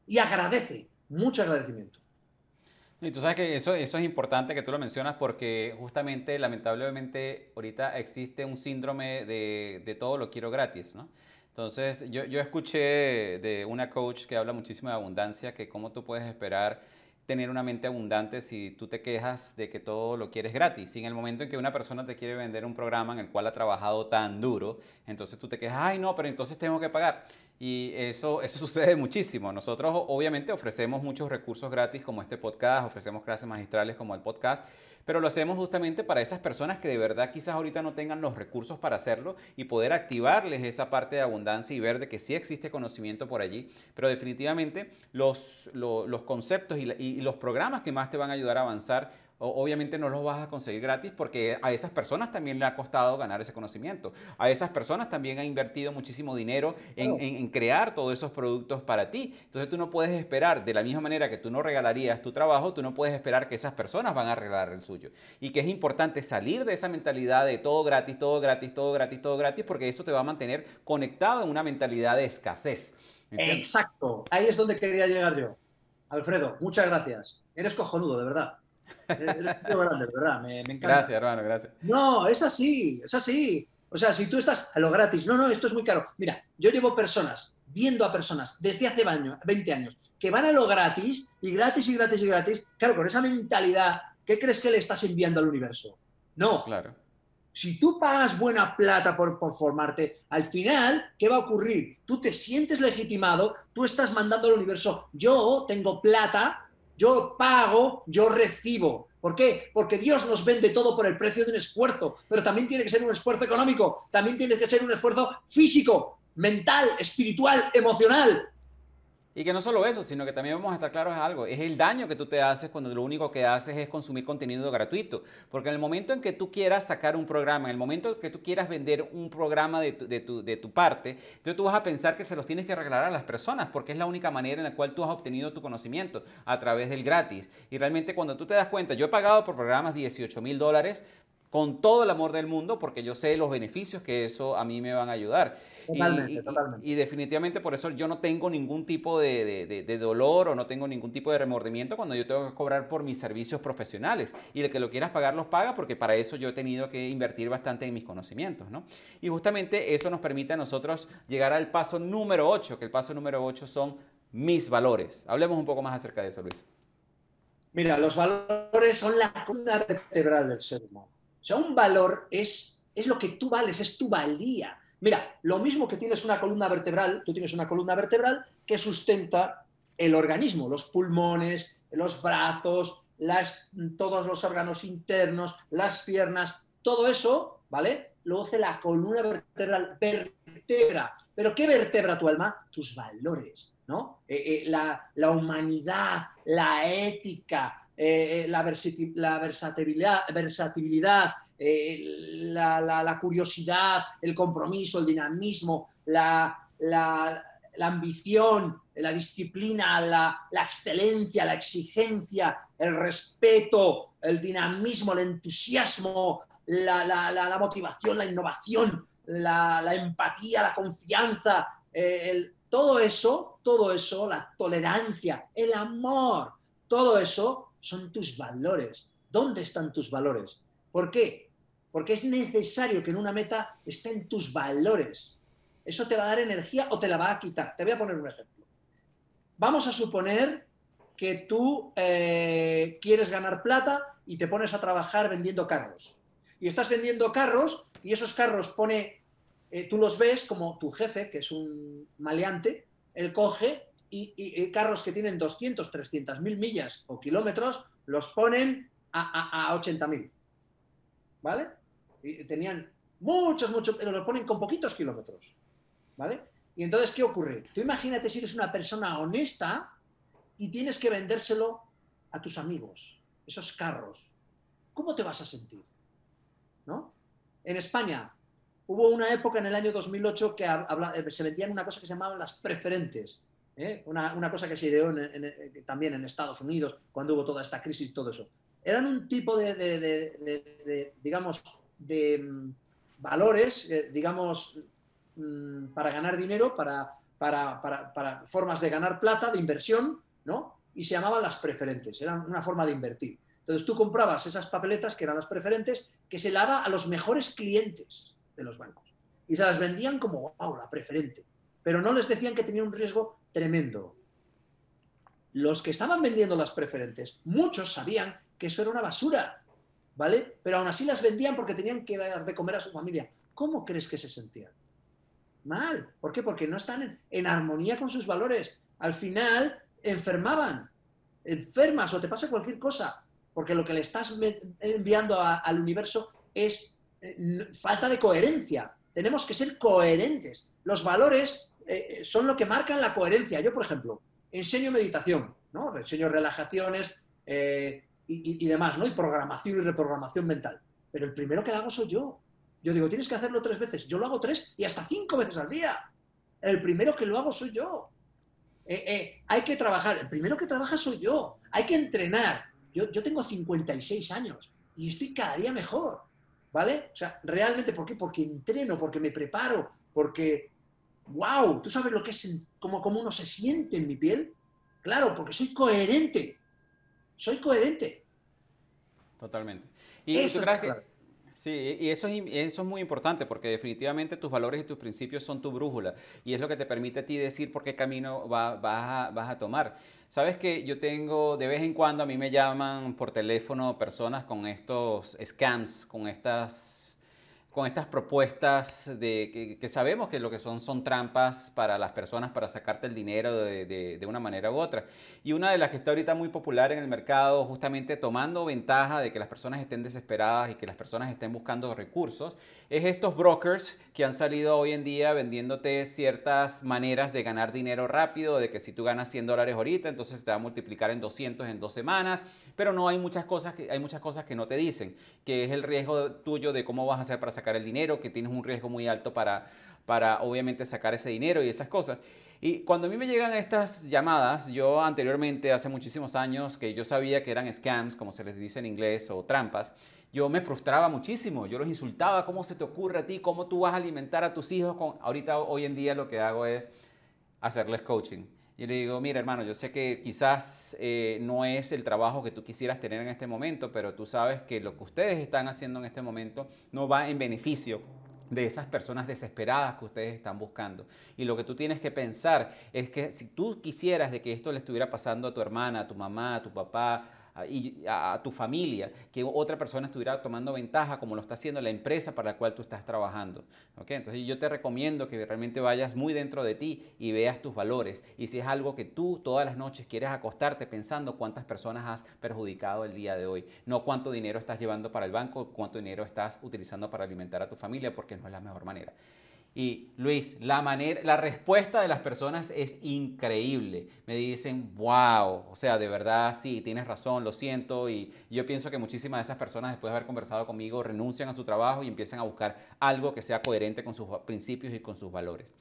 Y agradece. Mucho agradecimiento. Y tú sabes que eso, eso es importante que tú lo mencionas porque justamente, lamentablemente, ahorita existe un síndrome de, de todo lo quiero gratis, ¿no? Entonces, yo, yo escuché de una coach que habla muchísimo de abundancia, que cómo tú puedes esperar tener una mente abundante si tú te quejas de que todo lo quieres gratis. Y en el momento en que una persona te quiere vender un programa en el cual ha trabajado tan duro, entonces tú te quejas, ay no, pero entonces tengo que pagar. Y eso, eso *laughs* sucede muchísimo. Nosotros obviamente ofrecemos muchos recursos gratis como este podcast, ofrecemos clases magistrales como el podcast pero lo hacemos justamente para esas personas que de verdad quizás ahorita no tengan los recursos para hacerlo y poder activarles esa parte de abundancia y ver de que sí existe conocimiento por allí, pero definitivamente los, los, conceptos y, y los programas que más te van a ayudar a avanzar obviamente no los vas a conseguir gratis porque a esas personas también le ha costado ganar ese conocimiento. A esas personas también ha invertido muchísimo dinero en, crear todos esos productos para ti. Entonces tú no puedes esperar, de la misma manera que tú no regalarías tu trabajo, tú no puedes esperar que esas personas van a regalar el suyo. Y que es importante salir de esa mentalidad de todo gratis, todo gratis, todo gratis, todo gratis, porque eso te va a mantener conectado en una mentalidad de escasez. Exacto, ahí es donde quería llegar yo. Alfredo, muchas gracias. Eres cojonudo, de verdad. Gracias, hermano, gracias. No, es así, es así. O sea, si tú estás a lo gratis, no, no, esto es muy caro. Mira, yo llevo personas, viendo a personas desde hace 20 años, que van a lo gratis, y gratis, y gratis, y gratis. Claro, con esa mentalidad, ¿qué crees que le estás enviando al universo? No. Claro. Si tú pagas buena plata por, por, formarte, al final, ¿qué va a ocurrir? Tú te sientes legitimado, tú estás mandando al universo, yo tengo plata yo pago, yo recibo. ¿Por qué? Porque Dios nos vende todo por el precio de un esfuerzo, pero también tiene que ser un esfuerzo económico, también tiene que ser un esfuerzo físico, mental, espiritual, emocional. Y que no solo eso, sino que también vamos a estar claros en algo, es el daño que tú te haces cuando lo único que haces es consumir contenido gratuito. Porque en el momento en que tú quieras sacar un programa, en el momento en que tú quieras vender un programa de tu, de tu, parte, entonces tú vas a pensar que se los tienes que regalar a las personas, porque es la única manera en la cual tú has obtenido tu conocimiento, a través del gratis. Y realmente cuando tú te das cuenta, yo he pagado por programas 18 mil dólares con todo el amor del mundo, porque yo sé los beneficios que eso a mí me van a ayudar. Totalmente, y, totalmente. Y, definitivamente por eso yo no tengo ningún tipo de, dolor o no tengo ningún tipo de remordimiento cuando yo tengo que cobrar por mis servicios profesionales. Y el que lo quieras pagar los paga porque para eso yo he tenido que invertir bastante en mis conocimientos. ¿no? Y justamente eso nos permite a nosotros llegar al paso número 8, que el paso número 8 son mis valores. Hablemos un poco más acerca de eso, Luis. Mira, los valores son la columna vertebral del ser humano. O sea, un valor es, es lo que tú vales, es tu valía. Mira, lo mismo que tienes una columna vertebral, tú tienes una columna vertebral que sustenta el organismo, los pulmones, los brazos, todos los órganos internos, las piernas, todo eso, ¿vale? Lo hace la columna vertebral, vertebra. ¿Pero qué vertebra tu alma? Tus valores, ¿no? Eh, eh, la, la, humanidad, la ética, eh, la, la versatilidad, versatilidad la, curiosidad, el compromiso, el dinamismo, la, ambición, la disciplina, la, excelencia, la exigencia, el respeto, el dinamismo, el entusiasmo, la, motivación, la innovación, la, empatía, la confianza, eh, todo eso, todo eso, la tolerancia, el amor, todo eso son tus valores. ¿Dónde están tus valores? ¿Por qué? Porque es necesario que en una meta estén tus valores. Eso te va a dar energía o te la va a quitar. Te voy a poner un ejemplo. Vamos a suponer que tú eh, quieres ganar plata y te pones a trabajar vendiendo carros. y estás vendiendo carros y esos carros pone, eh, tú los ves como tu jefe, que es un maleante, él coge y, carros que tienen 200, 300 mil millas o kilómetros, los ponen a, a, a 80 mil. ¿Vale? Tenían muchos, muchos, pero los ponen con poquitos kilómetros. ¿Vale? Y entonces, ¿qué ocurre? Tú imagínate si eres una persona honesta y tienes que vendérselo a tus amigos, esos carros. ¿Cómo te vas a sentir? ¿No? En España hubo una época en el año 2008 que eh, se vendían una cosa que se llamaban las preferentes. ¿eh? Una, cosa que se ideó también en Estados Unidos cuando hubo toda esta crisis y todo eso. Eran un tipo de, digamos, de mm, valores, eh, digamos, Mm, para ganar dinero, para, para, formas de ganar plata, de inversión, ¿no? Y se llamaban las preferentes, eran una forma de invertir. Entonces tú comprabas esas papeletas que eran las preferentes, que se daba a los mejores clientes de los bancos. Y se las vendían como, wow, la preferente. Pero no les decían que tenía un riesgo tremendo. Los que estaban vendiendo las preferentes, muchos sabían que eso era una basura, ¿vale? Pero aún así las vendían porque tenían que dar de comer a su familia. ¿Cómo crees que se sentían? Mal. ¿Por qué? Porque no están en, armonía con sus valores. Al final enfermaban, enfermas o te pasa cualquier cosa, porque lo que le estás enviando al universo es eh, falta de coherencia. Tenemos que ser coherentes. Los valores eh, son lo que marcan la coherencia. Yo, por ejemplo, enseño meditación, ¿no? enseño relajaciones eh, y, y, demás, ¿no? y programación y reprogramación mental. Pero el primero que hago soy yo. Yo digo, tienes que hacerlo tres veces. Yo lo hago tres y hasta cinco veces al día. El primero que lo hago soy yo. Eh, eh, hay que trabajar. El primero que trabaja soy yo. Hay que entrenar. Yo, yo tengo 56 años y estoy cada día mejor. ¿Vale? O sea, realmente, ¿por qué? Porque entreno, porque me preparo, porque, wow, ¿tú sabes lo que es, cómo, cómo uno se siente en mi piel? Claro, porque soy coherente. Soy coherente. Totalmente. Y tú crees que, Sí, y eso es, eso es muy importante porque definitivamente tus valores y tus principios son tu brújula y es lo que te permite a ti decir por qué camino vas, a, vas a tomar. Sabes que yo tengo, de vez en cuando a mí me llaman por teléfono personas con estos scams, con estas con estas propuestas de que, sabemos que lo que son son trampas para las personas para sacarte el dinero de, de, una manera u otra. Y una de las que está ahorita muy popular en el mercado, justamente tomando ventaja de que las personas estén desesperadas y que las personas estén buscando recursos, es estos brokers que han salido hoy en día vendiéndote ciertas maneras de ganar dinero rápido, de que si tú ganas 100 dólares ahorita, entonces te va a multiplicar en 200 en dos semanas, pero no hay muchas cosas que, hay muchas cosas que no te dicen, que es el riesgo tuyo de cómo vas a hacer para sacar el dinero, que tienes un riesgo muy alto para, para obviamente sacar ese dinero y esas cosas. Y cuando a mí me llegan estas llamadas, yo anteriormente, hace muchísimos años, que yo sabía que eran scams, como se les dice en inglés, o trampas, yo me frustraba muchísimo, yo los insultaba, ¿cómo se te ocurre a ti? ¿Cómo tú vas a alimentar a tus hijos? Con... Ahorita, hoy en día, lo que hago es hacerles coaching. Y le digo, mira hermano, yo sé que quizás eh, no es el trabajo que tú quisieras tener en este momento, pero tú sabes que lo que ustedes están haciendo en este momento no va en beneficio de esas personas desesperadas que ustedes están buscando. Y lo que tú tienes que pensar es que si tú quisieras de que esto le estuviera pasando a tu hermana, a tu mamá, a tu papá, y a, tu familia, que otra persona estuviera tomando ventaja como lo está haciendo la empresa para la cual tú estás trabajando. ¿okay? Entonces yo te recomiendo que realmente vayas muy dentro de ti y veas tus valores. Y si es algo que tú todas las noches quieres acostarte pensando cuántas personas has perjudicado el día de hoy, no cuánto dinero estás llevando para el banco, cuánto dinero estás utilizando para alimentar a tu familia, porque no es la mejor manera. Y Luis, la, manera, la respuesta de las personas es increíble. Me dicen, wow, o sea, de verdad, sí, tienes razón, lo siento. Y yo pienso que muchísimas de esas personas, después de haber conversado conmigo, renuncian a su trabajo y empiezan a buscar algo que sea coherente con sus principios y con sus valores.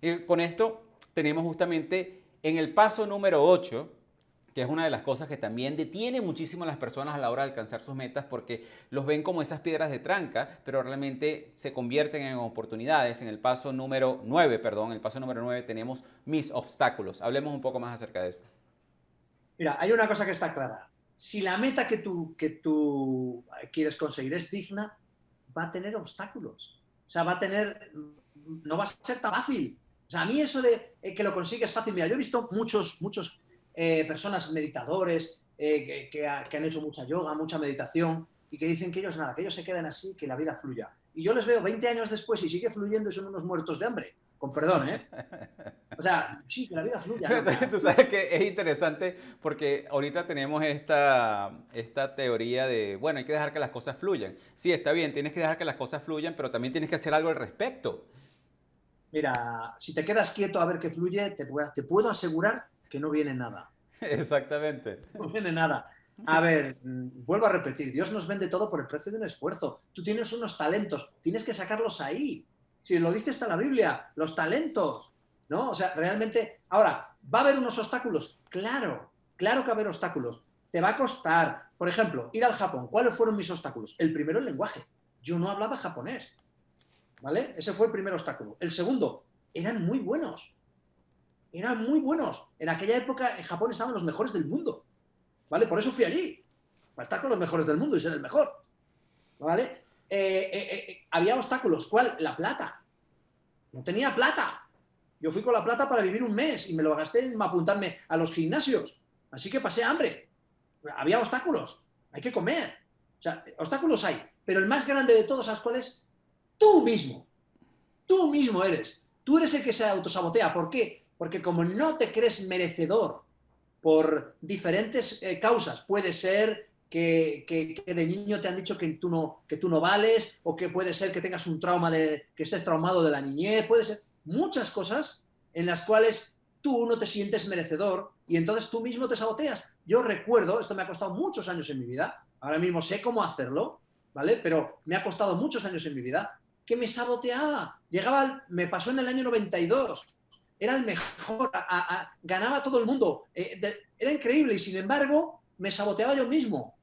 Y con esto tenemos justamente en el paso número 8, que es una de las cosas que también detiene muchísimo a las personas a la hora de alcanzar sus metas porque los ven como esas piedras de tranca, pero realmente se convierten en oportunidades. En el paso número 9, perdón, en el paso número 9 tenemos mis obstáculos. Hablemos un poco más acerca de eso. Mira, hay una cosa que está clara. Si la meta que tú, que tú quieres conseguir es digna, va a tener obstáculos. O sea, va a tener, no va a ser tan fácil. O sea, a mí eso de eh, que lo consigues fácil, mira, yo he visto muchos, muchos eh, personas meditadores eh, que, han hecho mucha yoga, mucha meditación, y que dicen que ellos nada, que ellos se quedan así, que la vida fluya. Y yo les veo 20 años después y sigue fluyendo y son unos muertos de hambre. Con perdón, ¿eh? O sea, sí, que la vida fluya. *laughs* Tú sabes que es interesante porque ahorita tenemos esta, esta teoría de, bueno, hay que dejar que las cosas fluyan. Sí, está bien, tienes que dejar que las cosas fluyan, pero también tienes que hacer algo al respecto. Mira, si te quedas quieto a ver qué fluye, te, te puedo asegurar que no viene nada. *laughs* Exactamente. No viene nada. A ver, mm, vuelvo a repetir, Dios nos vende todo por el precio de un esfuerzo. Tú tienes unos talentos, tienes que sacarlos ahí. Si lo dice está la Biblia, los talentos, ¿no? O sea, realmente, ahora, ¿va a haber unos obstáculos? Claro, claro que va a haber obstáculos. Te va a costar, por ejemplo, ir al Japón. ¿Cuáles fueron mis obstáculos? El primero, el lenguaje. Yo no hablaba japonés, ¿vale? Ese fue el primer obstáculo. El segundo, eran muy buenos. Eran muy buenos. En aquella época en Japón estaban los mejores del mundo. ¿vale? Por eso fui allí, para estar con los mejores del mundo y ser el mejor, ¿vale? Eh, eh, eh, había obstáculos, ¿cuál? La plata. No tenía plata. Yo fui con la plata para vivir un mes y me lo gasté en apuntarme a los gimnasios. Así que pasé hambre. Había obstáculos. Hay que comer. O sea, obstáculos hay. Pero el más grande de todos, ¿sabes cuál es? Tú mismo. Tú mismo eres. Tú eres el que se autosabotea. ¿Por qué? Porque como no te crees merecedor por diferentes eh, causas. Puede ser que, de niño te han dicho que tú, no, que tú no vales, o que puede ser que tengas un trauma, de, que estés traumado de la niñez, puede ser muchas cosas en las cuales tú no te sientes merecedor y entonces tú mismo te saboteas. Yo recuerdo, esto me ha costado muchos años en mi vida, ahora mismo sé cómo hacerlo, ¿vale? Pero me ha costado muchos años en mi vida, que me saboteaba. Llegaba, me pasó en el año 92, era el mejor, ganaba todo el mundo, eh, era increíble y sin embargo me saboteaba yo mismo.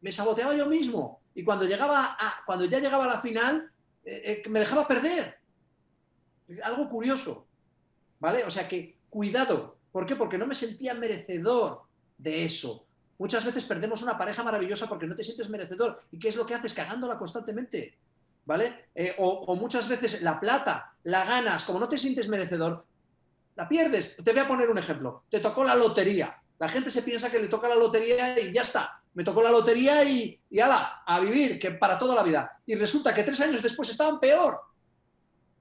Me saboteaba yo mismo. Y cuando, llegaba a, cuando ya llegaba a la final, eh, eh, me dejaba perder. Es algo curioso. ¿Vale? O sea que, cuidado. ¿Por qué? Porque no me sentía merecedor de eso. Muchas veces perdemos una pareja maravillosa porque no te sientes merecedor. ¿Y qué es lo que haces? Cagándola constantemente. ¿Vale? Eh, o, muchas veces la plata la ganas, como no te sientes merecedor, la pierdes. Te voy a poner un ejemplo. Te tocó la lotería. La gente se piensa que le toca la lotería y ya está. Me tocó la lotería y, y ala, a vivir, que para toda la vida. Y resulta que tres años después estaban peor.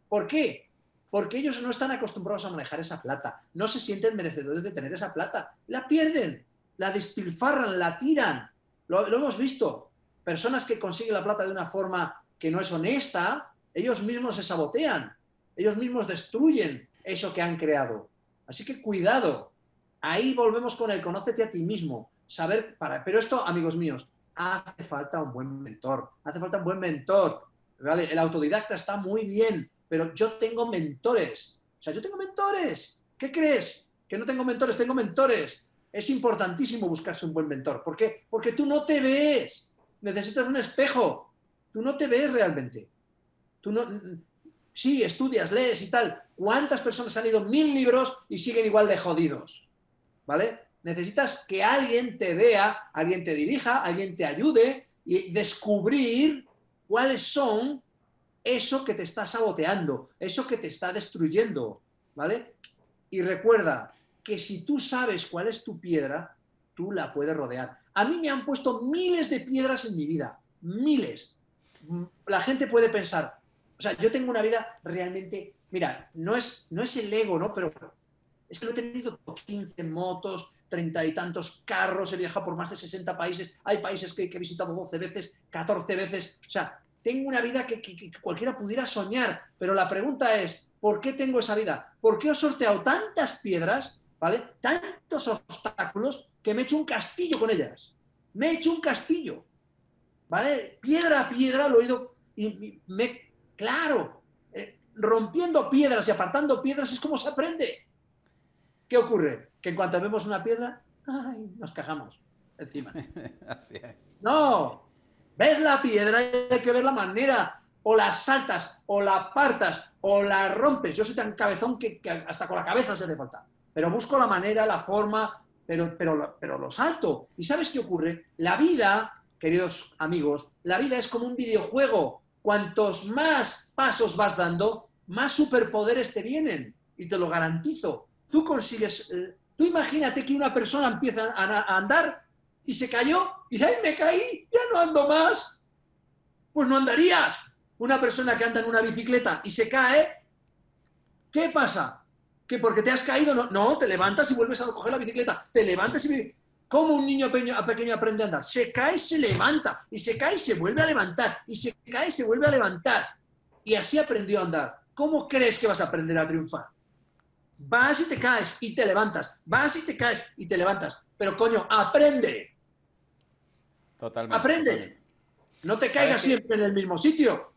¿Por qué? Porque ellos no están acostumbrados a manejar esa plata. No se sienten merecedores de tener esa plata. La pierden, la despilfarran, la tiran. Lo, lo hemos visto. Personas que consiguen la plata de una forma que no es honesta, ellos mismos se sabotean, ellos mismos destruyen eso que han creado. Así que cuidado. Ahí volvemos con el conócete a ti mismo, saber para. Pero esto, amigos míos, hace falta un buen mentor, hace falta un buen mentor. ¿vale? El autodidacta está muy bien, pero yo tengo mentores. O sea, yo tengo mentores. ¿Qué crees? Que no tengo mentores, tengo mentores. Es importantísimo buscarse un buen mentor. ¿Por qué? Porque tú no te ves. Necesitas un espejo. Tú no te ves realmente. Tú no, sí, estudias, lees y tal. ¿Cuántas personas han leído mil libros y siguen igual de jodidos? ¿Vale? Necesitas que alguien te vea, alguien te dirija, alguien te ayude y descubrir cuáles son eso que te está saboteando, eso que te está destruyendo, ¿vale? Y recuerda que si tú sabes cuál es tu piedra, tú la puedes rodear. A mí me han puesto miles de piedras en mi vida, miles la gente puede pensar, o sea, yo tengo una vida realmente, mira, no es, no es el ego, ¿no? Pero es que lo he tenido 15 motos, 30 y tantos carros, he viajado por más de 60 países, hay países que, he visitado 12 veces, 14 veces, o sea, tengo una vida que, que, cualquiera pudiera soñar, pero la pregunta es, ¿por qué tengo esa vida? ¿Por qué he sorteado tantas piedras, ¿vale? Tantos obstáculos que me he hecho un castillo con ellas. Me he hecho un castillo. ¿Vale? Piedra a piedra lo he ido, y, me, claro, eh, rompiendo piedras y apartando piedras es como se aprende. ¿Qué ocurre? Que en cuanto vemos una piedra, ¡ay! nos cajamos encima. *laughs* Así es. No, ves la piedra y hay que ver la manera, o la saltas, o la apartas, o la rompes. Yo soy tan cabezón que, hasta con la cabeza se hace falta. Pero busco la manera, la forma, pero, pero, pero lo salto. ¿Y sabes qué ocurre? La vida queridos amigos, la vida es como un videojuego. Cuantos más pasos vas dando, más superpoderes te vienen. Y te lo garantizo. Tú consigues... Eh, tú imagínate que una persona empieza a andar y se cayó y dice, ¡ay, me caí! ¡Ya no ando más! Pues no andarías. Una persona que anda en una bicicleta y se cae, ¿qué pasa? ¿Que porque te has caído? No, no te levantas y vuelves a coger la bicicleta. Te levantas y... ¿Cómo un niño pequeño, pequeño aprende a andar? Se cae, se levanta. Y se cae se vuelve a levantar. Y se cae se vuelve a levantar. Y así aprendió a andar. ¿Cómo crees que vas a aprender a triunfar? Vas y te caes y te levantas. Vas y te caes y te levantas. Pero coño, aprende. Totalmente. Aprende. No te caigas siempre en el mismo sitio.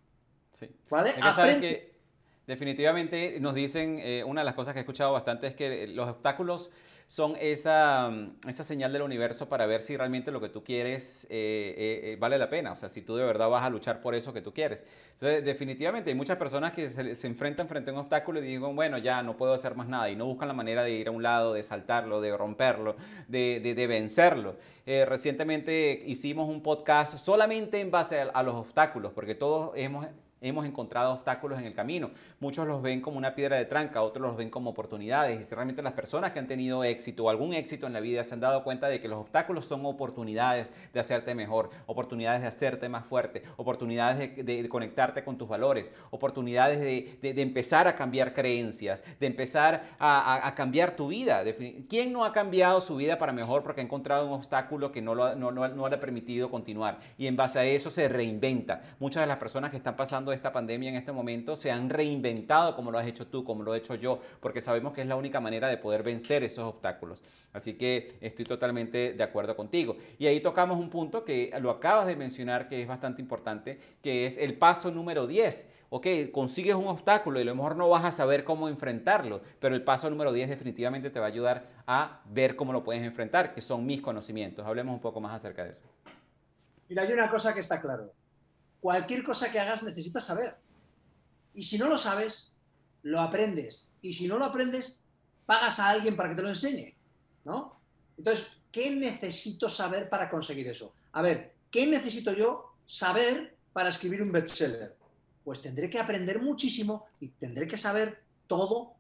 Sí. ¿Vale? Aprende. Que definitivamente nos dicen, eh, una de las cosas que he escuchado bastante es que los obstáculos son esa, mm, esa señal del universo para ver si realmente lo que tú quieres eh, eh, eh, vale la pena, o sea, si tú de verdad vas a luchar por eso que tú quieres. Entonces, definitivamente hay muchas personas que se, enfrentan frente a un obstáculo y digan, bueno, ya no puedo hacer más nada y no buscan la manera de ir a un lado, de saltarlo, de romperlo, de, de, vencerlo. recientemente hicimos un podcast solamente en base a los obstáculos, porque todos hemos hemos encontrado obstáculos en el camino. Muchos los ven como una piedra de tranca, otros los ven como oportunidades. Y si realmente las personas que han tenido éxito o algún éxito en la vida se han dado cuenta de que los obstáculos son oportunidades de hacerte mejor, oportunidades de hacerte más fuerte, oportunidades de, conectarte con tus valores, oportunidades de, empezar a cambiar creencias, de empezar a, cambiar tu vida. ¿Quién no ha cambiado su vida para mejor porque ha encontrado un obstáculo que no, lo, no, no le ha permitido continuar? Y en base a eso se reinventa. Muchas de las personas que están pasando de esta pandemia en este momento se han reinventado como lo has hecho tú, como lo he hecho yo, porque sabemos que es la única manera de poder vencer esos obstáculos. Así que estoy totalmente de acuerdo contigo. Y ahí tocamos un punto que lo acabas de mencionar que es bastante importante, que es el paso número 10. Ok, consigues un obstáculo y a lo mejor no vas a saber cómo enfrentarlo, pero el paso número 10 definitivamente te va a ayudar a ver cómo lo puedes enfrentar, que son mis conocimientos. Hablemos un poco más acerca de eso. Mira, hay una cosa que está claro cualquier cosa que hagas necesitas saber. Y si no lo sabes, lo aprendes. Y si no lo aprendes, pagas a alguien para que te lo enseñe. ¿no? Entonces, ¿qué necesito saber para conseguir eso? A ver, ¿qué necesito yo saber para escribir un bestseller? Pues tendré que aprender muchísimo y tendré que saber todo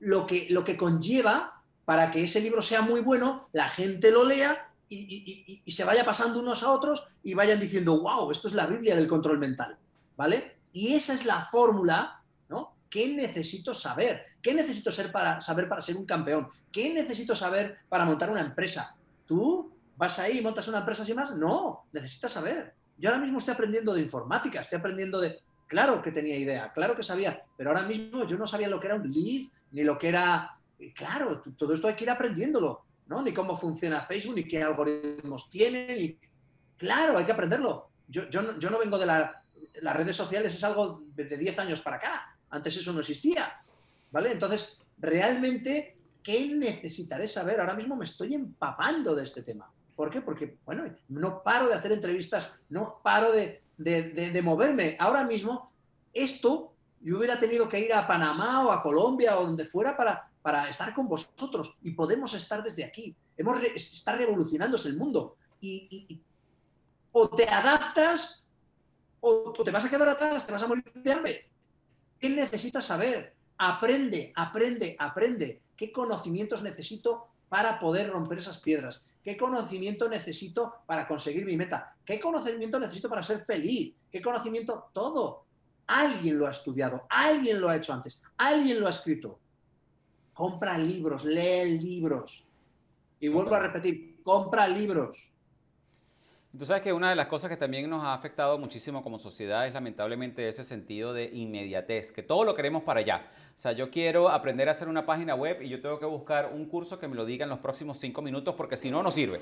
lo que, lo que conlleva para que ese libro sea muy bueno, la gente lo lea y, se vaya pasando unos a otros y vayan diciendo, wow, esto es la Biblia del control mental, ¿vale? Y esa es la fórmula, ¿no? ¿Qué necesito saber? ¿Qué necesito ser para, saber para ser un campeón? ¿Qué necesito saber para montar una empresa? ¿Tú vas ahí y montas una empresa sin más? No, necesitas saber. Yo ahora mismo estoy aprendiendo de informática, estoy aprendiendo de... Claro que tenía idea, claro que sabía, pero ahora mismo yo no sabía lo que era un lead, ni lo que era... Claro, todo esto hay que ir aprendiéndolo ni cómo funciona Facebook, ni qué algoritmos tiene. Ni... Claro, hay que aprenderlo. Yo, yo, no, yo no vengo de la, las redes sociales, es algo de 10 años para acá. Antes eso no existía. ¿Vale? Entonces, realmente, ¿qué necesitaré saber? Ahora mismo me estoy empapando de este tema. ¿Por qué? Porque, bueno, no paro de hacer entrevistas, no paro de, de moverme. Ahora mismo, esto, yo hubiera tenido que ir a Panamá o a Colombia o donde fuera para, para estar con vosotros y podemos estar desde aquí. Hemos está revolucionándose el mundo y, o te adaptas o, te vas a quedar atrás, te vas a morir de hambre. ¿Qué necesitas saber? Aprende, aprende, aprende. ¿Qué conocimientos necesito para poder romper esas piedras? ¿Qué conocimiento necesito para conseguir mi meta? ¿Qué conocimiento necesito para ser feliz? ¿Qué conocimiento? Todo. Alguien lo ha estudiado, alguien lo ha hecho antes, alguien lo ha escrito compra libros, lee libros. Y vuelvo a repetir, compra libros. Tú sabes que una de las cosas que también nos ha afectado muchísimo como sociedad es lamentablemente ese sentido de inmediatez, que todo lo queremos para allá. O sea, yo quiero aprender a hacer una página web y yo tengo que buscar un curso que me lo diga en los próximos cinco minutos porque si no, no sirve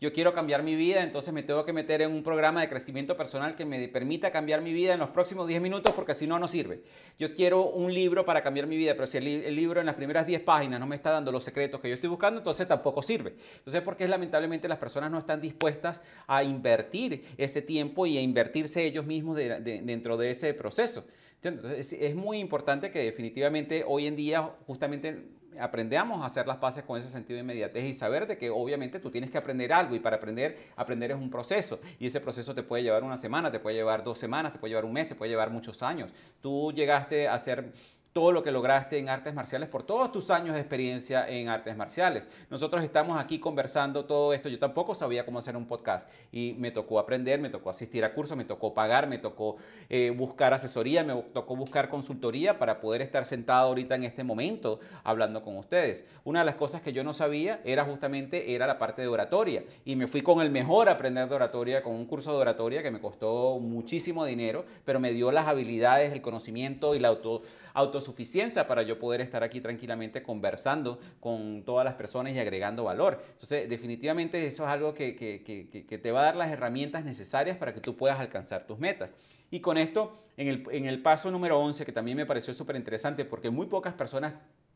yo quiero cambiar mi vida, entonces me tengo que meter en un programa de crecimiento personal que me permita cambiar mi vida en los próximos 10 minutos porque si no, no sirve. Yo quiero un libro para cambiar mi vida, pero si el, libro en las primeras 10 páginas no me está dando los secretos que yo estoy buscando, entonces tampoco sirve. Entonces, porque lamentablemente las personas no están dispuestas a invertir ese tiempo y a invertirse ellos mismos dentro de ese proceso. Entonces, es muy importante que definitivamente hoy en día justamente aprendamos a hacer las paces con ese sentido de inmediatez y saber de que obviamente tú tienes que aprender algo y para aprender, aprender es un proceso y ese proceso te puede llevar una semana, te puede llevar dos semanas, te puede llevar un mes, te puede llevar muchos años. Tú llegaste a ser todo lo que lograste en artes marciales por todos tus años de experiencia en artes marciales. Nosotros estamos aquí conversando todo esto. Yo tampoco sabía cómo hacer un podcast y me tocó aprender, me tocó asistir a cursos, me tocó pagar, me tocó eh, buscar asesoría, me tocó buscar consultoría para poder estar sentado ahorita en este momento hablando con ustedes. Una de las cosas que yo no sabía era justamente era la parte de oratoria y me fui con el mejor aprender de oratoria, con un curso de oratoria que me costó muchísimo dinero, pero me dio las habilidades, el conocimiento y la auto autosuficiencia para yo poder estar aquí tranquilamente conversando con todas las personas y agregando valor. Entonces, definitivamente eso es algo que, que, te va a dar las herramientas necesarias para que tú puedas alcanzar tus metas. Y con esto, en el, en el paso número 11, que también me pareció súper interesante porque muy pocas personas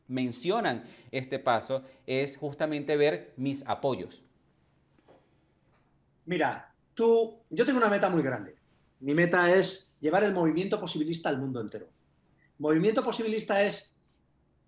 mencionan este paso, es justamente ver mis apoyos. Mira, tú, yo tengo una meta muy grande. Mi meta es llevar el movimiento posibilista al mundo entero. Movimiento posibilista es,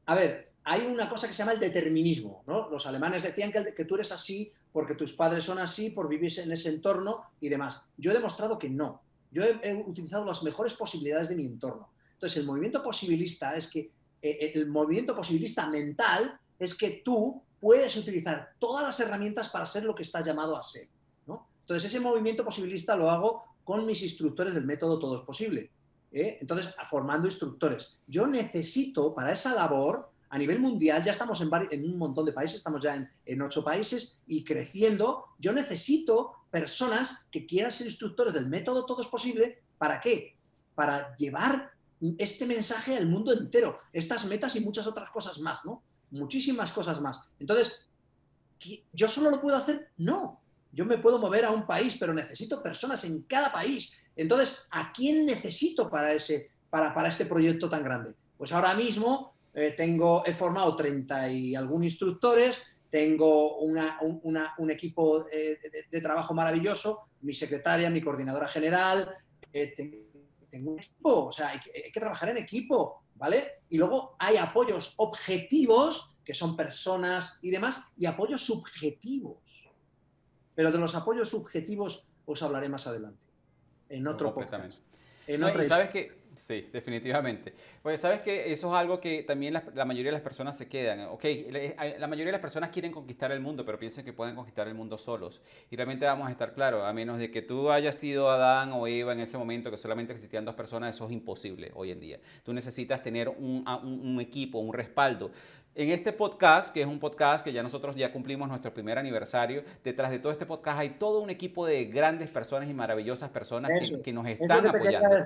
a ver, hay una cosa que se llama el determinismo, ¿no? Los alemanes decían que, tú eres así porque tus padres son así, por vivir en ese entorno y demás. Yo he demostrado que no. Yo he, utilizado las mejores posibilidades de mi entorno. Entonces, el movimiento posibilista es que, eh, eh, el movimiento posibilista mental es que tú puedes utilizar todas las herramientas para ser lo que estás llamado a ser. ¿no? Entonces, ese movimiento posibilista lo hago con mis instructores del método Todo es Posible. ¿Eh? entonces formando instructores. Yo necesito para esa labor, a nivel mundial, ya estamos en, en un montón de países, estamos ya en, ocho países y creciendo, yo necesito personas que quieran ser instructores del método Todo es Posible, ¿para qué? Para llevar este mensaje al mundo entero, estas metas y muchas otras cosas más, ¿no? Muchísimas cosas más. Entonces, ¿yo solo lo puedo hacer? No. Yo me puedo mover a un país, pero necesito personas en cada país entonces, ¿a quién necesito para, ese, para, para este proyecto tan grande? Pues ahora mismo eh, tengo, he formado 30 y algún instructores, tengo un, equipo eh, de, trabajo maravilloso, mi secretaria, mi coordinadora general, eh, tengo, un equipo, o sea, hay que trabajar en equipo, ¿vale? Y luego hay apoyos objetivos, que son personas y demás, y apoyos subjetivos. Pero de los apoyos subjetivos os hablaré más adelante en otro podcast. En sabes que, sí, definitivamente. Pues sabes que eso es algo que también la, mayoría de las personas se quedan. Ok, la mayoría de las personas quieren conquistar el mundo, pero piensan que pueden conquistar el mundo solos. Y realmente vamos a estar claros, a menos de que tú hayas sido Adán o Eva en ese momento, que solamente existían dos personas, eso es imposible hoy en día. Tú necesitas tener un, un equipo, un respaldo. En este podcast, que es un podcast que ya nosotros ya cumplimos nuestro primer aniversario, detrás de todo este podcast hay todo un equipo de grandes personas y maravillosas personas que, nos están apoyando.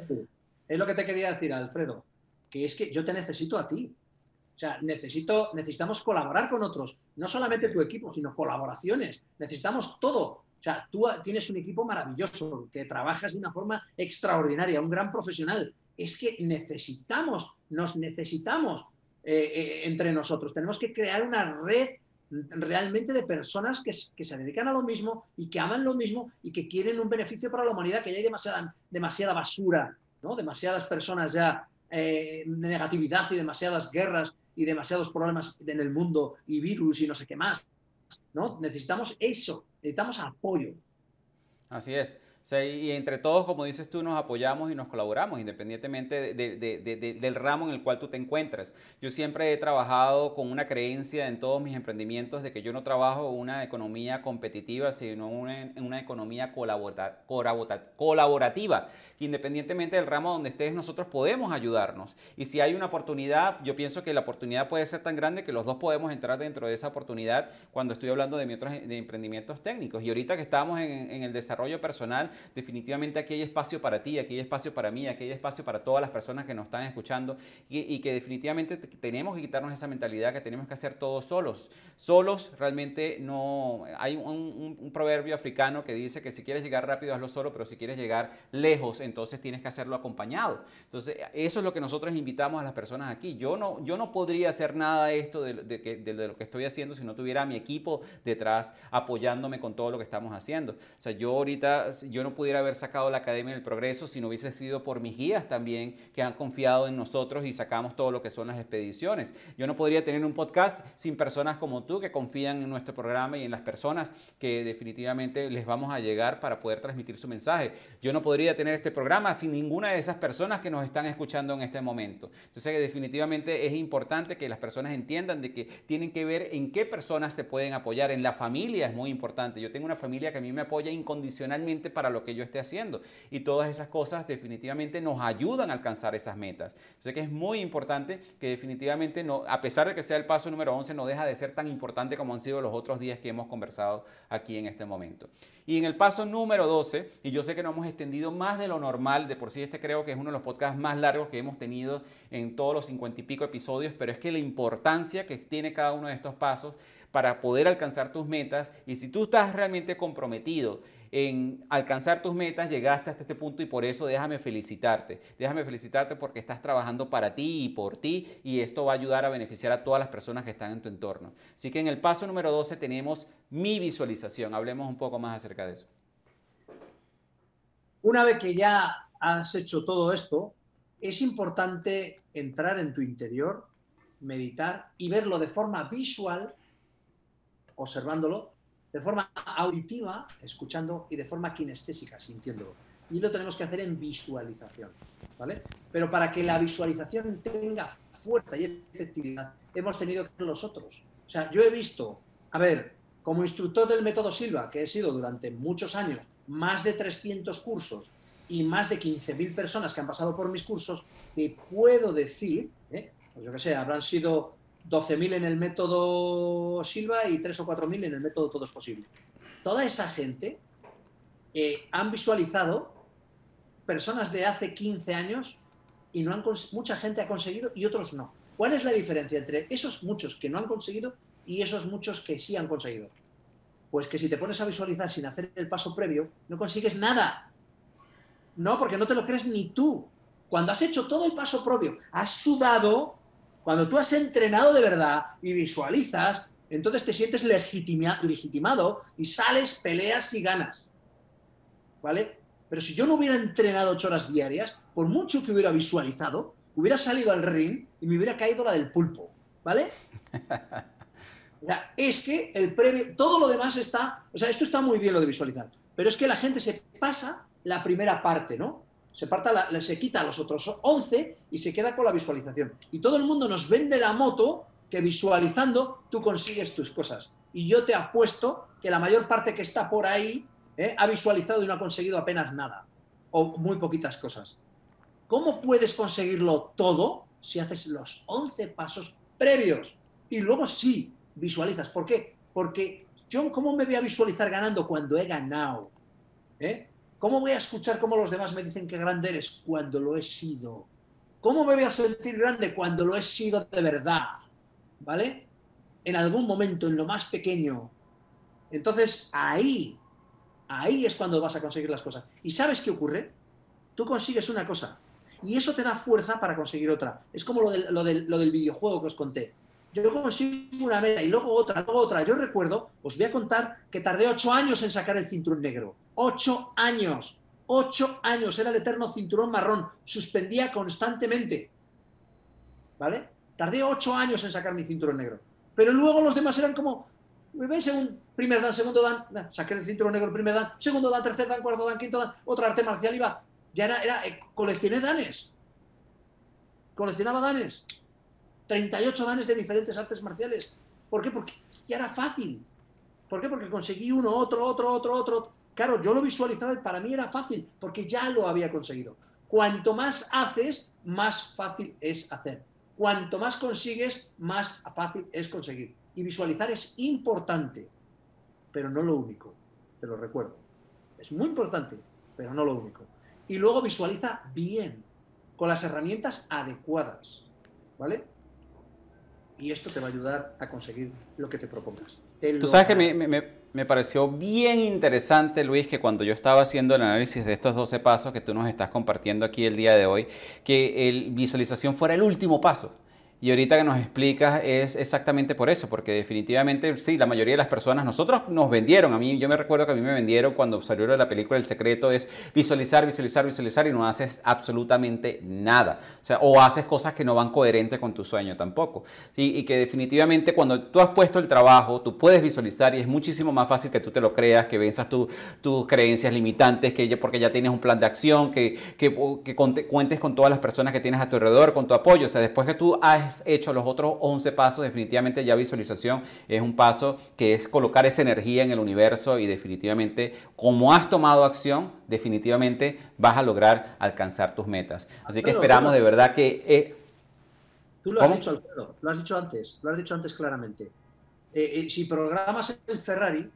Es lo que te quería decir, Alfredo, que es que yo te necesito a ti. O sea, necesito, necesitamos colaborar con otros, no solamente tu equipo, sino colaboraciones. Necesitamos todo. O sea, tú tienes un equipo maravilloso, que trabajas de una forma extraordinaria, un gran profesional. Es que necesitamos, nos necesitamos eh, eh, entre nosotros. Tenemos que crear una red realmente de personas que, se dedican a lo mismo y que aman lo mismo y que quieren un beneficio para la humanidad, que ya hay demasiada, demasiada basura, ¿no? demasiadas personas ya eh, de negatividad y demasiadas guerras y demasiados problemas en el mundo y virus y no sé qué más. ¿no? Necesitamos eso, necesitamos apoyo. Así es y entre todos, como dices tú, nos apoyamos y nos colaboramos, independientemente del ramo en el cual tú te encuentras. Yo siempre he trabajado con una creencia en todos mis emprendimientos de que yo no trabajo una economía competitiva, sino una, una economía colaborativa, que independientemente del ramo donde estés, nosotros podemos ayudarnos. Y si hay una oportunidad, yo pienso que la oportunidad puede ser tan grande que los dos podemos entrar dentro de esa oportunidad cuando estoy hablando de mis otros de emprendimientos técnicos. Y ahorita que estamos en, en el desarrollo personal, definitivamente aquí hay espacio para ti, aquí hay espacio para mí, aquí hay espacio para todas las personas que nos están escuchando y, que definitivamente tenemos que quitarnos esa mentalidad que tenemos que hacer todos solos. Solos realmente no... Hay un, proverbio africano que dice que si quieres llegar rápido hazlo solo, pero si quieres llegar lejos, entonces tienes que hacerlo acompañado. Entonces, eso es lo que nosotros invitamos a las personas aquí. Yo no, yo no podría hacer nada de esto, de, de lo que estoy haciendo, si no tuviera a mi equipo detrás apoyándome con todo lo que estamos haciendo. O sea, yo ahorita, yo no no pudiera haber sacado la Academia del Progreso si no hubiese sido por mis guías también que han confiado en nosotros y sacamos todo lo que son las expediciones. Yo no podría tener un podcast sin personas como tú que confían en nuestro programa y en las personas que definitivamente les vamos a llegar para poder transmitir su mensaje. Yo no podría tener este programa sin ninguna de esas personas que nos están escuchando en este momento. Entonces que definitivamente es importante que las personas entiendan de que tienen que ver en qué personas se pueden apoyar. En la familia es muy importante. Yo tengo una familia que a mí me apoya incondicionalmente para lo que yo esté haciendo. Y todas esas cosas definitivamente nos ayudan a alcanzar esas metas. Sé que es muy importante que definitivamente, no, a pesar de que sea el paso número 11, no deja de ser tan importante como han sido los otros días que hemos conversado aquí en este momento. Y en el paso número 12, y yo sé que no hemos extendido más de lo normal, de por sí este creo que es uno de los podcasts más largos que hemos tenido en todos los cincuenta y pico episodios, pero es que la importancia que tiene cada uno de estos pasos para poder alcanzar tus metas y si tú estás realmente comprometido en alcanzar tus metas, llegaste hasta este punto y por eso déjame felicitarte. Déjame felicitarte porque estás trabajando para ti y por ti y esto va a ayudar a beneficiar a todas las personas que están en tu entorno. Así que en el paso número 12 tenemos mi visualización. Hablemos un poco más acerca de eso. Una vez que ya has hecho todo esto, es importante entrar en tu interior, meditar y verlo de forma visual, observándolo, de forma auditiva, escuchando, y de forma kinestésica, sintiéndolo. Y lo tenemos que hacer en visualización, ¿vale? Pero para que la visualización tenga fuerza y efectividad, hemos tenido que ser los otros. O sea, yo he visto, a ver, como instructor del método Silva, que he sido durante muchos años, más de 300 cursos y más de 15.000 personas que han pasado por mis cursos, te puedo decir, ¿eh? pues yo qué sé, habrán sido 12.000 en el método Silva y 3 o 4.000 en el método Todo es Posible. Toda esa gente eh, han visualizado personas de hace 15 años y no han mucha gente ha conseguido y otros no. ¿Cuál es la diferencia entre esos muchos que no han conseguido y esos muchos que sí han conseguido? Pues que si te pones a visualizar sin hacer el paso previo, no consigues nada. No, porque no te lo crees ni tú. Cuando has hecho todo el paso previo, has sudado, cuando tú has entrenado de verdad y visualizas, entonces te sientes legitimado y sales, peleas y ganas. ¿Vale? Pero si yo no hubiera entrenado ocho horas diarias, por mucho que hubiera visualizado, hubiera salido al ring y me hubiera caído la del pulpo. ¿Vale? *laughs* es que el previo, todo lo demás está, o sea, esto está muy bien lo de visualizar, pero es que la gente se pasa la primera parte, ¿no? Se, se quita a los otros 11 y se queda con la visualización. Y todo el mundo nos vende la moto que visualizando tú consigues tus cosas. Y yo te apuesto que la mayor parte que está por ahí ¿eh? ha visualizado y no ha conseguido apenas nada o muy poquitas cosas. ¿Cómo puedes conseguirlo todo si haces los 11 pasos previos? Y luego sí, visualizas. ¿Por qué? Porque yo, ¿cómo me voy a visualizar ganando cuando he ganado? ¿Eh? ¿Cómo voy a escuchar cómo los demás me dicen que grande eres cuando lo he sido? ¿Cómo me voy a sentir grande cuando lo he sido de verdad? ¿Vale? En algún momento, en lo más pequeño. Entonces, ahí, ahí es cuando vas a conseguir las cosas. ¿Y sabes qué ocurre? Tú consigues una cosa y eso te da fuerza para conseguir otra. Es como lo del, lo del videojuego que os conté. Yo consigo una meta y luego otra, luego otra. Yo recuerdo, os voy a contar que tardé ocho años en sacar el cinturón negro Ocho años. Ocho años. Era el eterno cinturón marrón. Suspendía constantemente. ¿Vale? Tardé ocho años en sacar mi cinturón negro. Pero luego los demás eran como, ¿veis? Según primer dan, segundo dan, saqué el cinturón negro, primer dan, segundo dan, tercer dan, cuarto dan, quinto dan, otra arte marcial iba. Ya era, era eh, coleccioné danes. Coleccionaba danes. 38 danes de diferentes artes marciales. ¿Por qué? Porque ya era fácil. ¿Por qué? Porque conseguí uno, otro, otro, otro, otro. Claro, yo lo visualizaba y para mí era fácil, porque ya lo había conseguido. Cuanto más haces, más fácil es hacer. Cuanto más consigues, más fácil es conseguir. Y visualizar es importante, pero no lo único, te lo recuerdo. Es muy importante, pero no lo único. Y luego visualiza bien, con las herramientas adecuadas, ¿vale? Y esto te va a ayudar a conseguir lo que te propongas. Tú sabes que me, me pareció bien interesante, Luis, que cuando yo estaba haciendo el análisis de estos 12 pasos que tú nos estás compartiendo aquí el día de hoy, que el visualización fuera el último paso. Y ahorita que nos explicas es exactamente por eso, porque definitivamente sí, la mayoría de las personas, nosotros nos vendieron, a mí, yo me recuerdo que a mí me vendieron cuando salió la película El Secreto, es visualizar, visualizar, visualizar y no haces absolutamente nada. O haces cosas que no van coherentes con tu sueño tampoco. Y que definitivamente cuando tú has puesto el trabajo, tú puedes visualizar y es muchísimo más fácil que tú te lo creas, que venzas tus creencias limitantes, que porque ya tienes un plan de acción, que, que, que cuentes con todas las personas que tienes a tu alrededor, con tu apoyo. O sea, después que tú has hecho los otros 11 pasos, definitivamente ya visualización es un paso que es colocar esa energía en el universo y definitivamente como has tomado acción, definitivamente vas a lograr alcanzar tus metas. Así que esperamos de verdad que... Eh, tú lo has dicho, Alfredo, lo has dicho antes, lo has dicho antes claramente. Eh, eh, si programas el Ferrari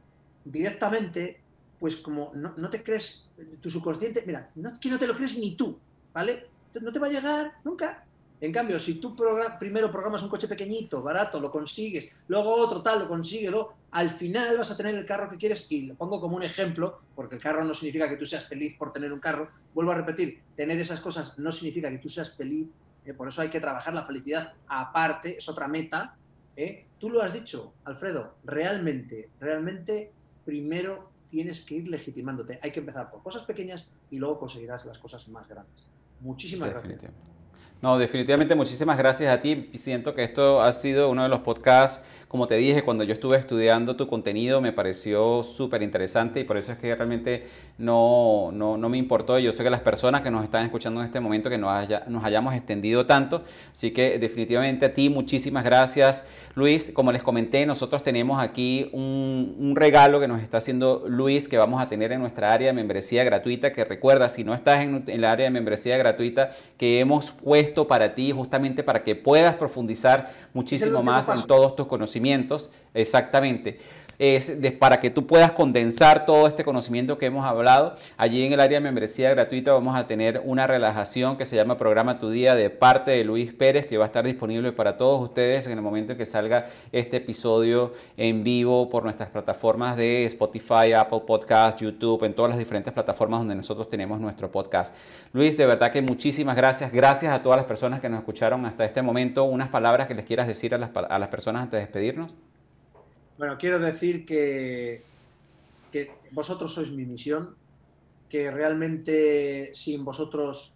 directamente, pues como no, no, te crees, tu subconsciente, mira, no, que no te lo crees ni tú, ¿vale? No te va a llegar nunca. En cambio, si tú primero programas un coche pequeñito, barato, lo consigues, luego otro tal, lo consigues, al final vas a tener el carro que quieres y lo pongo como un ejemplo, porque el carro no significa que tú seas feliz por tener un carro. Vuelvo a repetir, tener esas cosas no significa que tú seas feliz, eh, por eso hay que trabajar la felicidad aparte, es otra meta. Eh. Tú lo has dicho, Alfredo, realmente, realmente primero tienes que ir legitimándote. Hay que empezar por cosas pequeñas y luego conseguirás las cosas más grandes. Muchísimas gracias. No, definitivamente muchísimas gracias a ti. Siento que esto ha sido uno de los podcasts como te dije, cuando yo estuve estudiando tu contenido me pareció súper interesante y por eso es que realmente no, no, no, me importó. Yo sé que las personas que nos están escuchando en este momento que nos, haya, nos hayamos extendido tanto. Así que definitivamente a ti muchísimas gracias. Luis, como les comenté, nosotros tenemos aquí un, un regalo que nos está haciendo Luis que vamos a tener en nuestra área de membresía gratuita. Que recuerda, si no estás en, en el área de membresía gratuita que hemos puesto para ti justamente para que puedas profundizar muchísimo más en todos tus conocimientos exactamente es para que tú puedas condensar todo este conocimiento que hemos hablado. Allí en el área de membresía gratuita vamos a tener una relajación que se llama Programa Tu Día de parte de Luis Pérez, que va a estar disponible para todos ustedes en el momento en que salga este episodio en vivo por nuestras plataformas de Spotify, Apple Podcast, YouTube, en todas las diferentes plataformas donde nosotros tenemos nuestro podcast. Luis, de verdad que muchísimas gracias. Gracias a todas las personas que nos escucharon hasta este momento. Unas palabras que les quieras decir a las, a las personas antes de despedirnos. Bueno, quiero decir que, vosotros sois mi misión, que realmente sin vosotros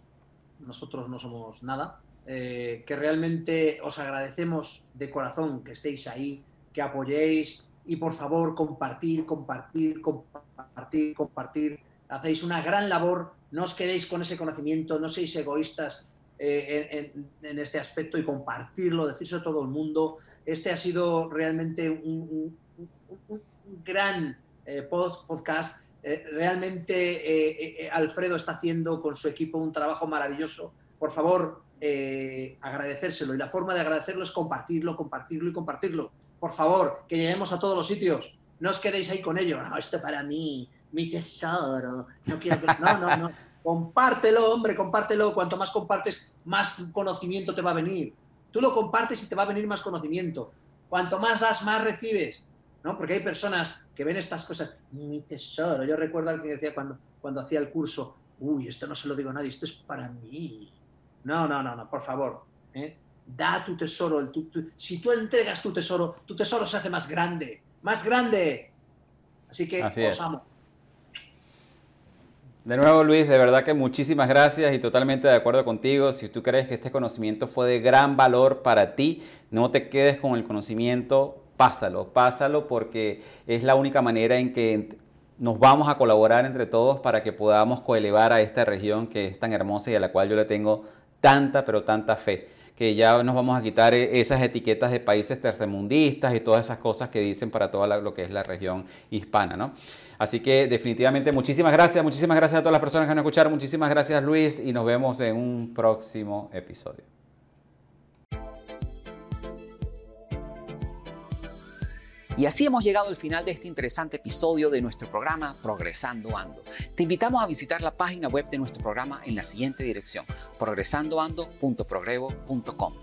nosotros no somos nada, eh, que realmente os agradecemos de corazón que estéis ahí, que apoyéis y por favor compartir, compartir, compartir, compartir. Hacéis una gran labor, no os quedéis con ese conocimiento, no seáis egoístas eh, en, este aspecto y compartirlo, decirlo a todo el mundo. Este ha sido realmente un, gran eh, podcast. Eh, realmente Alfredo está haciendo con su equipo un trabajo maravilloso. Por favor, agradecérselo. Y la forma de agradecerlo es compartirlo, compartirlo y compartirlo. Por favor, que lleguemos a todos los sitios. No os quedéis ahí con ello. No, esto para mí, mi tesoro. No quiero No, no, no. Compártelo, hombre, compártelo. Cuanto más compartes, más conocimiento te va a venir. Tú lo compartes y te va a venir más conocimiento. Cuanto más das, más recibes. ¿no? Porque hay personas que ven estas cosas, mi tesoro. Yo recuerdo al que decía cuando, cuando hacía el curso, uy, esto no se lo digo a nadie, esto es para mí. No, no, no, no, por favor. ¿eh? Da tu tesoro. El, si tú entregas tu tesoro, tu tesoro se hace más grande. Más grande. Así que os amo. De nuevo, Luis, de verdad que muchísimas gracias y totalmente de acuerdo contigo. Si tú crees que este conocimiento fue de gran valor para ti, no te quedes con el conocimiento, pásalo, pásalo porque es la única manera en que nos vamos a colaborar entre todos para que podamos coelevar a esta región que es tan hermosa y a la cual yo le tengo tanta, pero tanta fe que ya nos vamos a quitar e-, esas etiquetas de países tercermundistas y todas esas cosas que dicen para toda lo que es la región hispana, ¿no? Así que definitivamente muchísimas gracias, muchísimas gracias a todas las personas que nos escucharon, muchísimas gracias Luis y nos vemos en un próximo episodio. Y así hemos llegado al final de este interesante episodio de nuestro programa Progresando Ando. Te invitamos a visitar la página web de nuestro programa en la siguiente dirección, progresandoando.progrevo.com,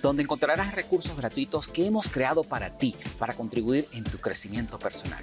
donde encontrarás recursos gratuitos que hemos creado para ti, para contribuir en tu crecimiento personal.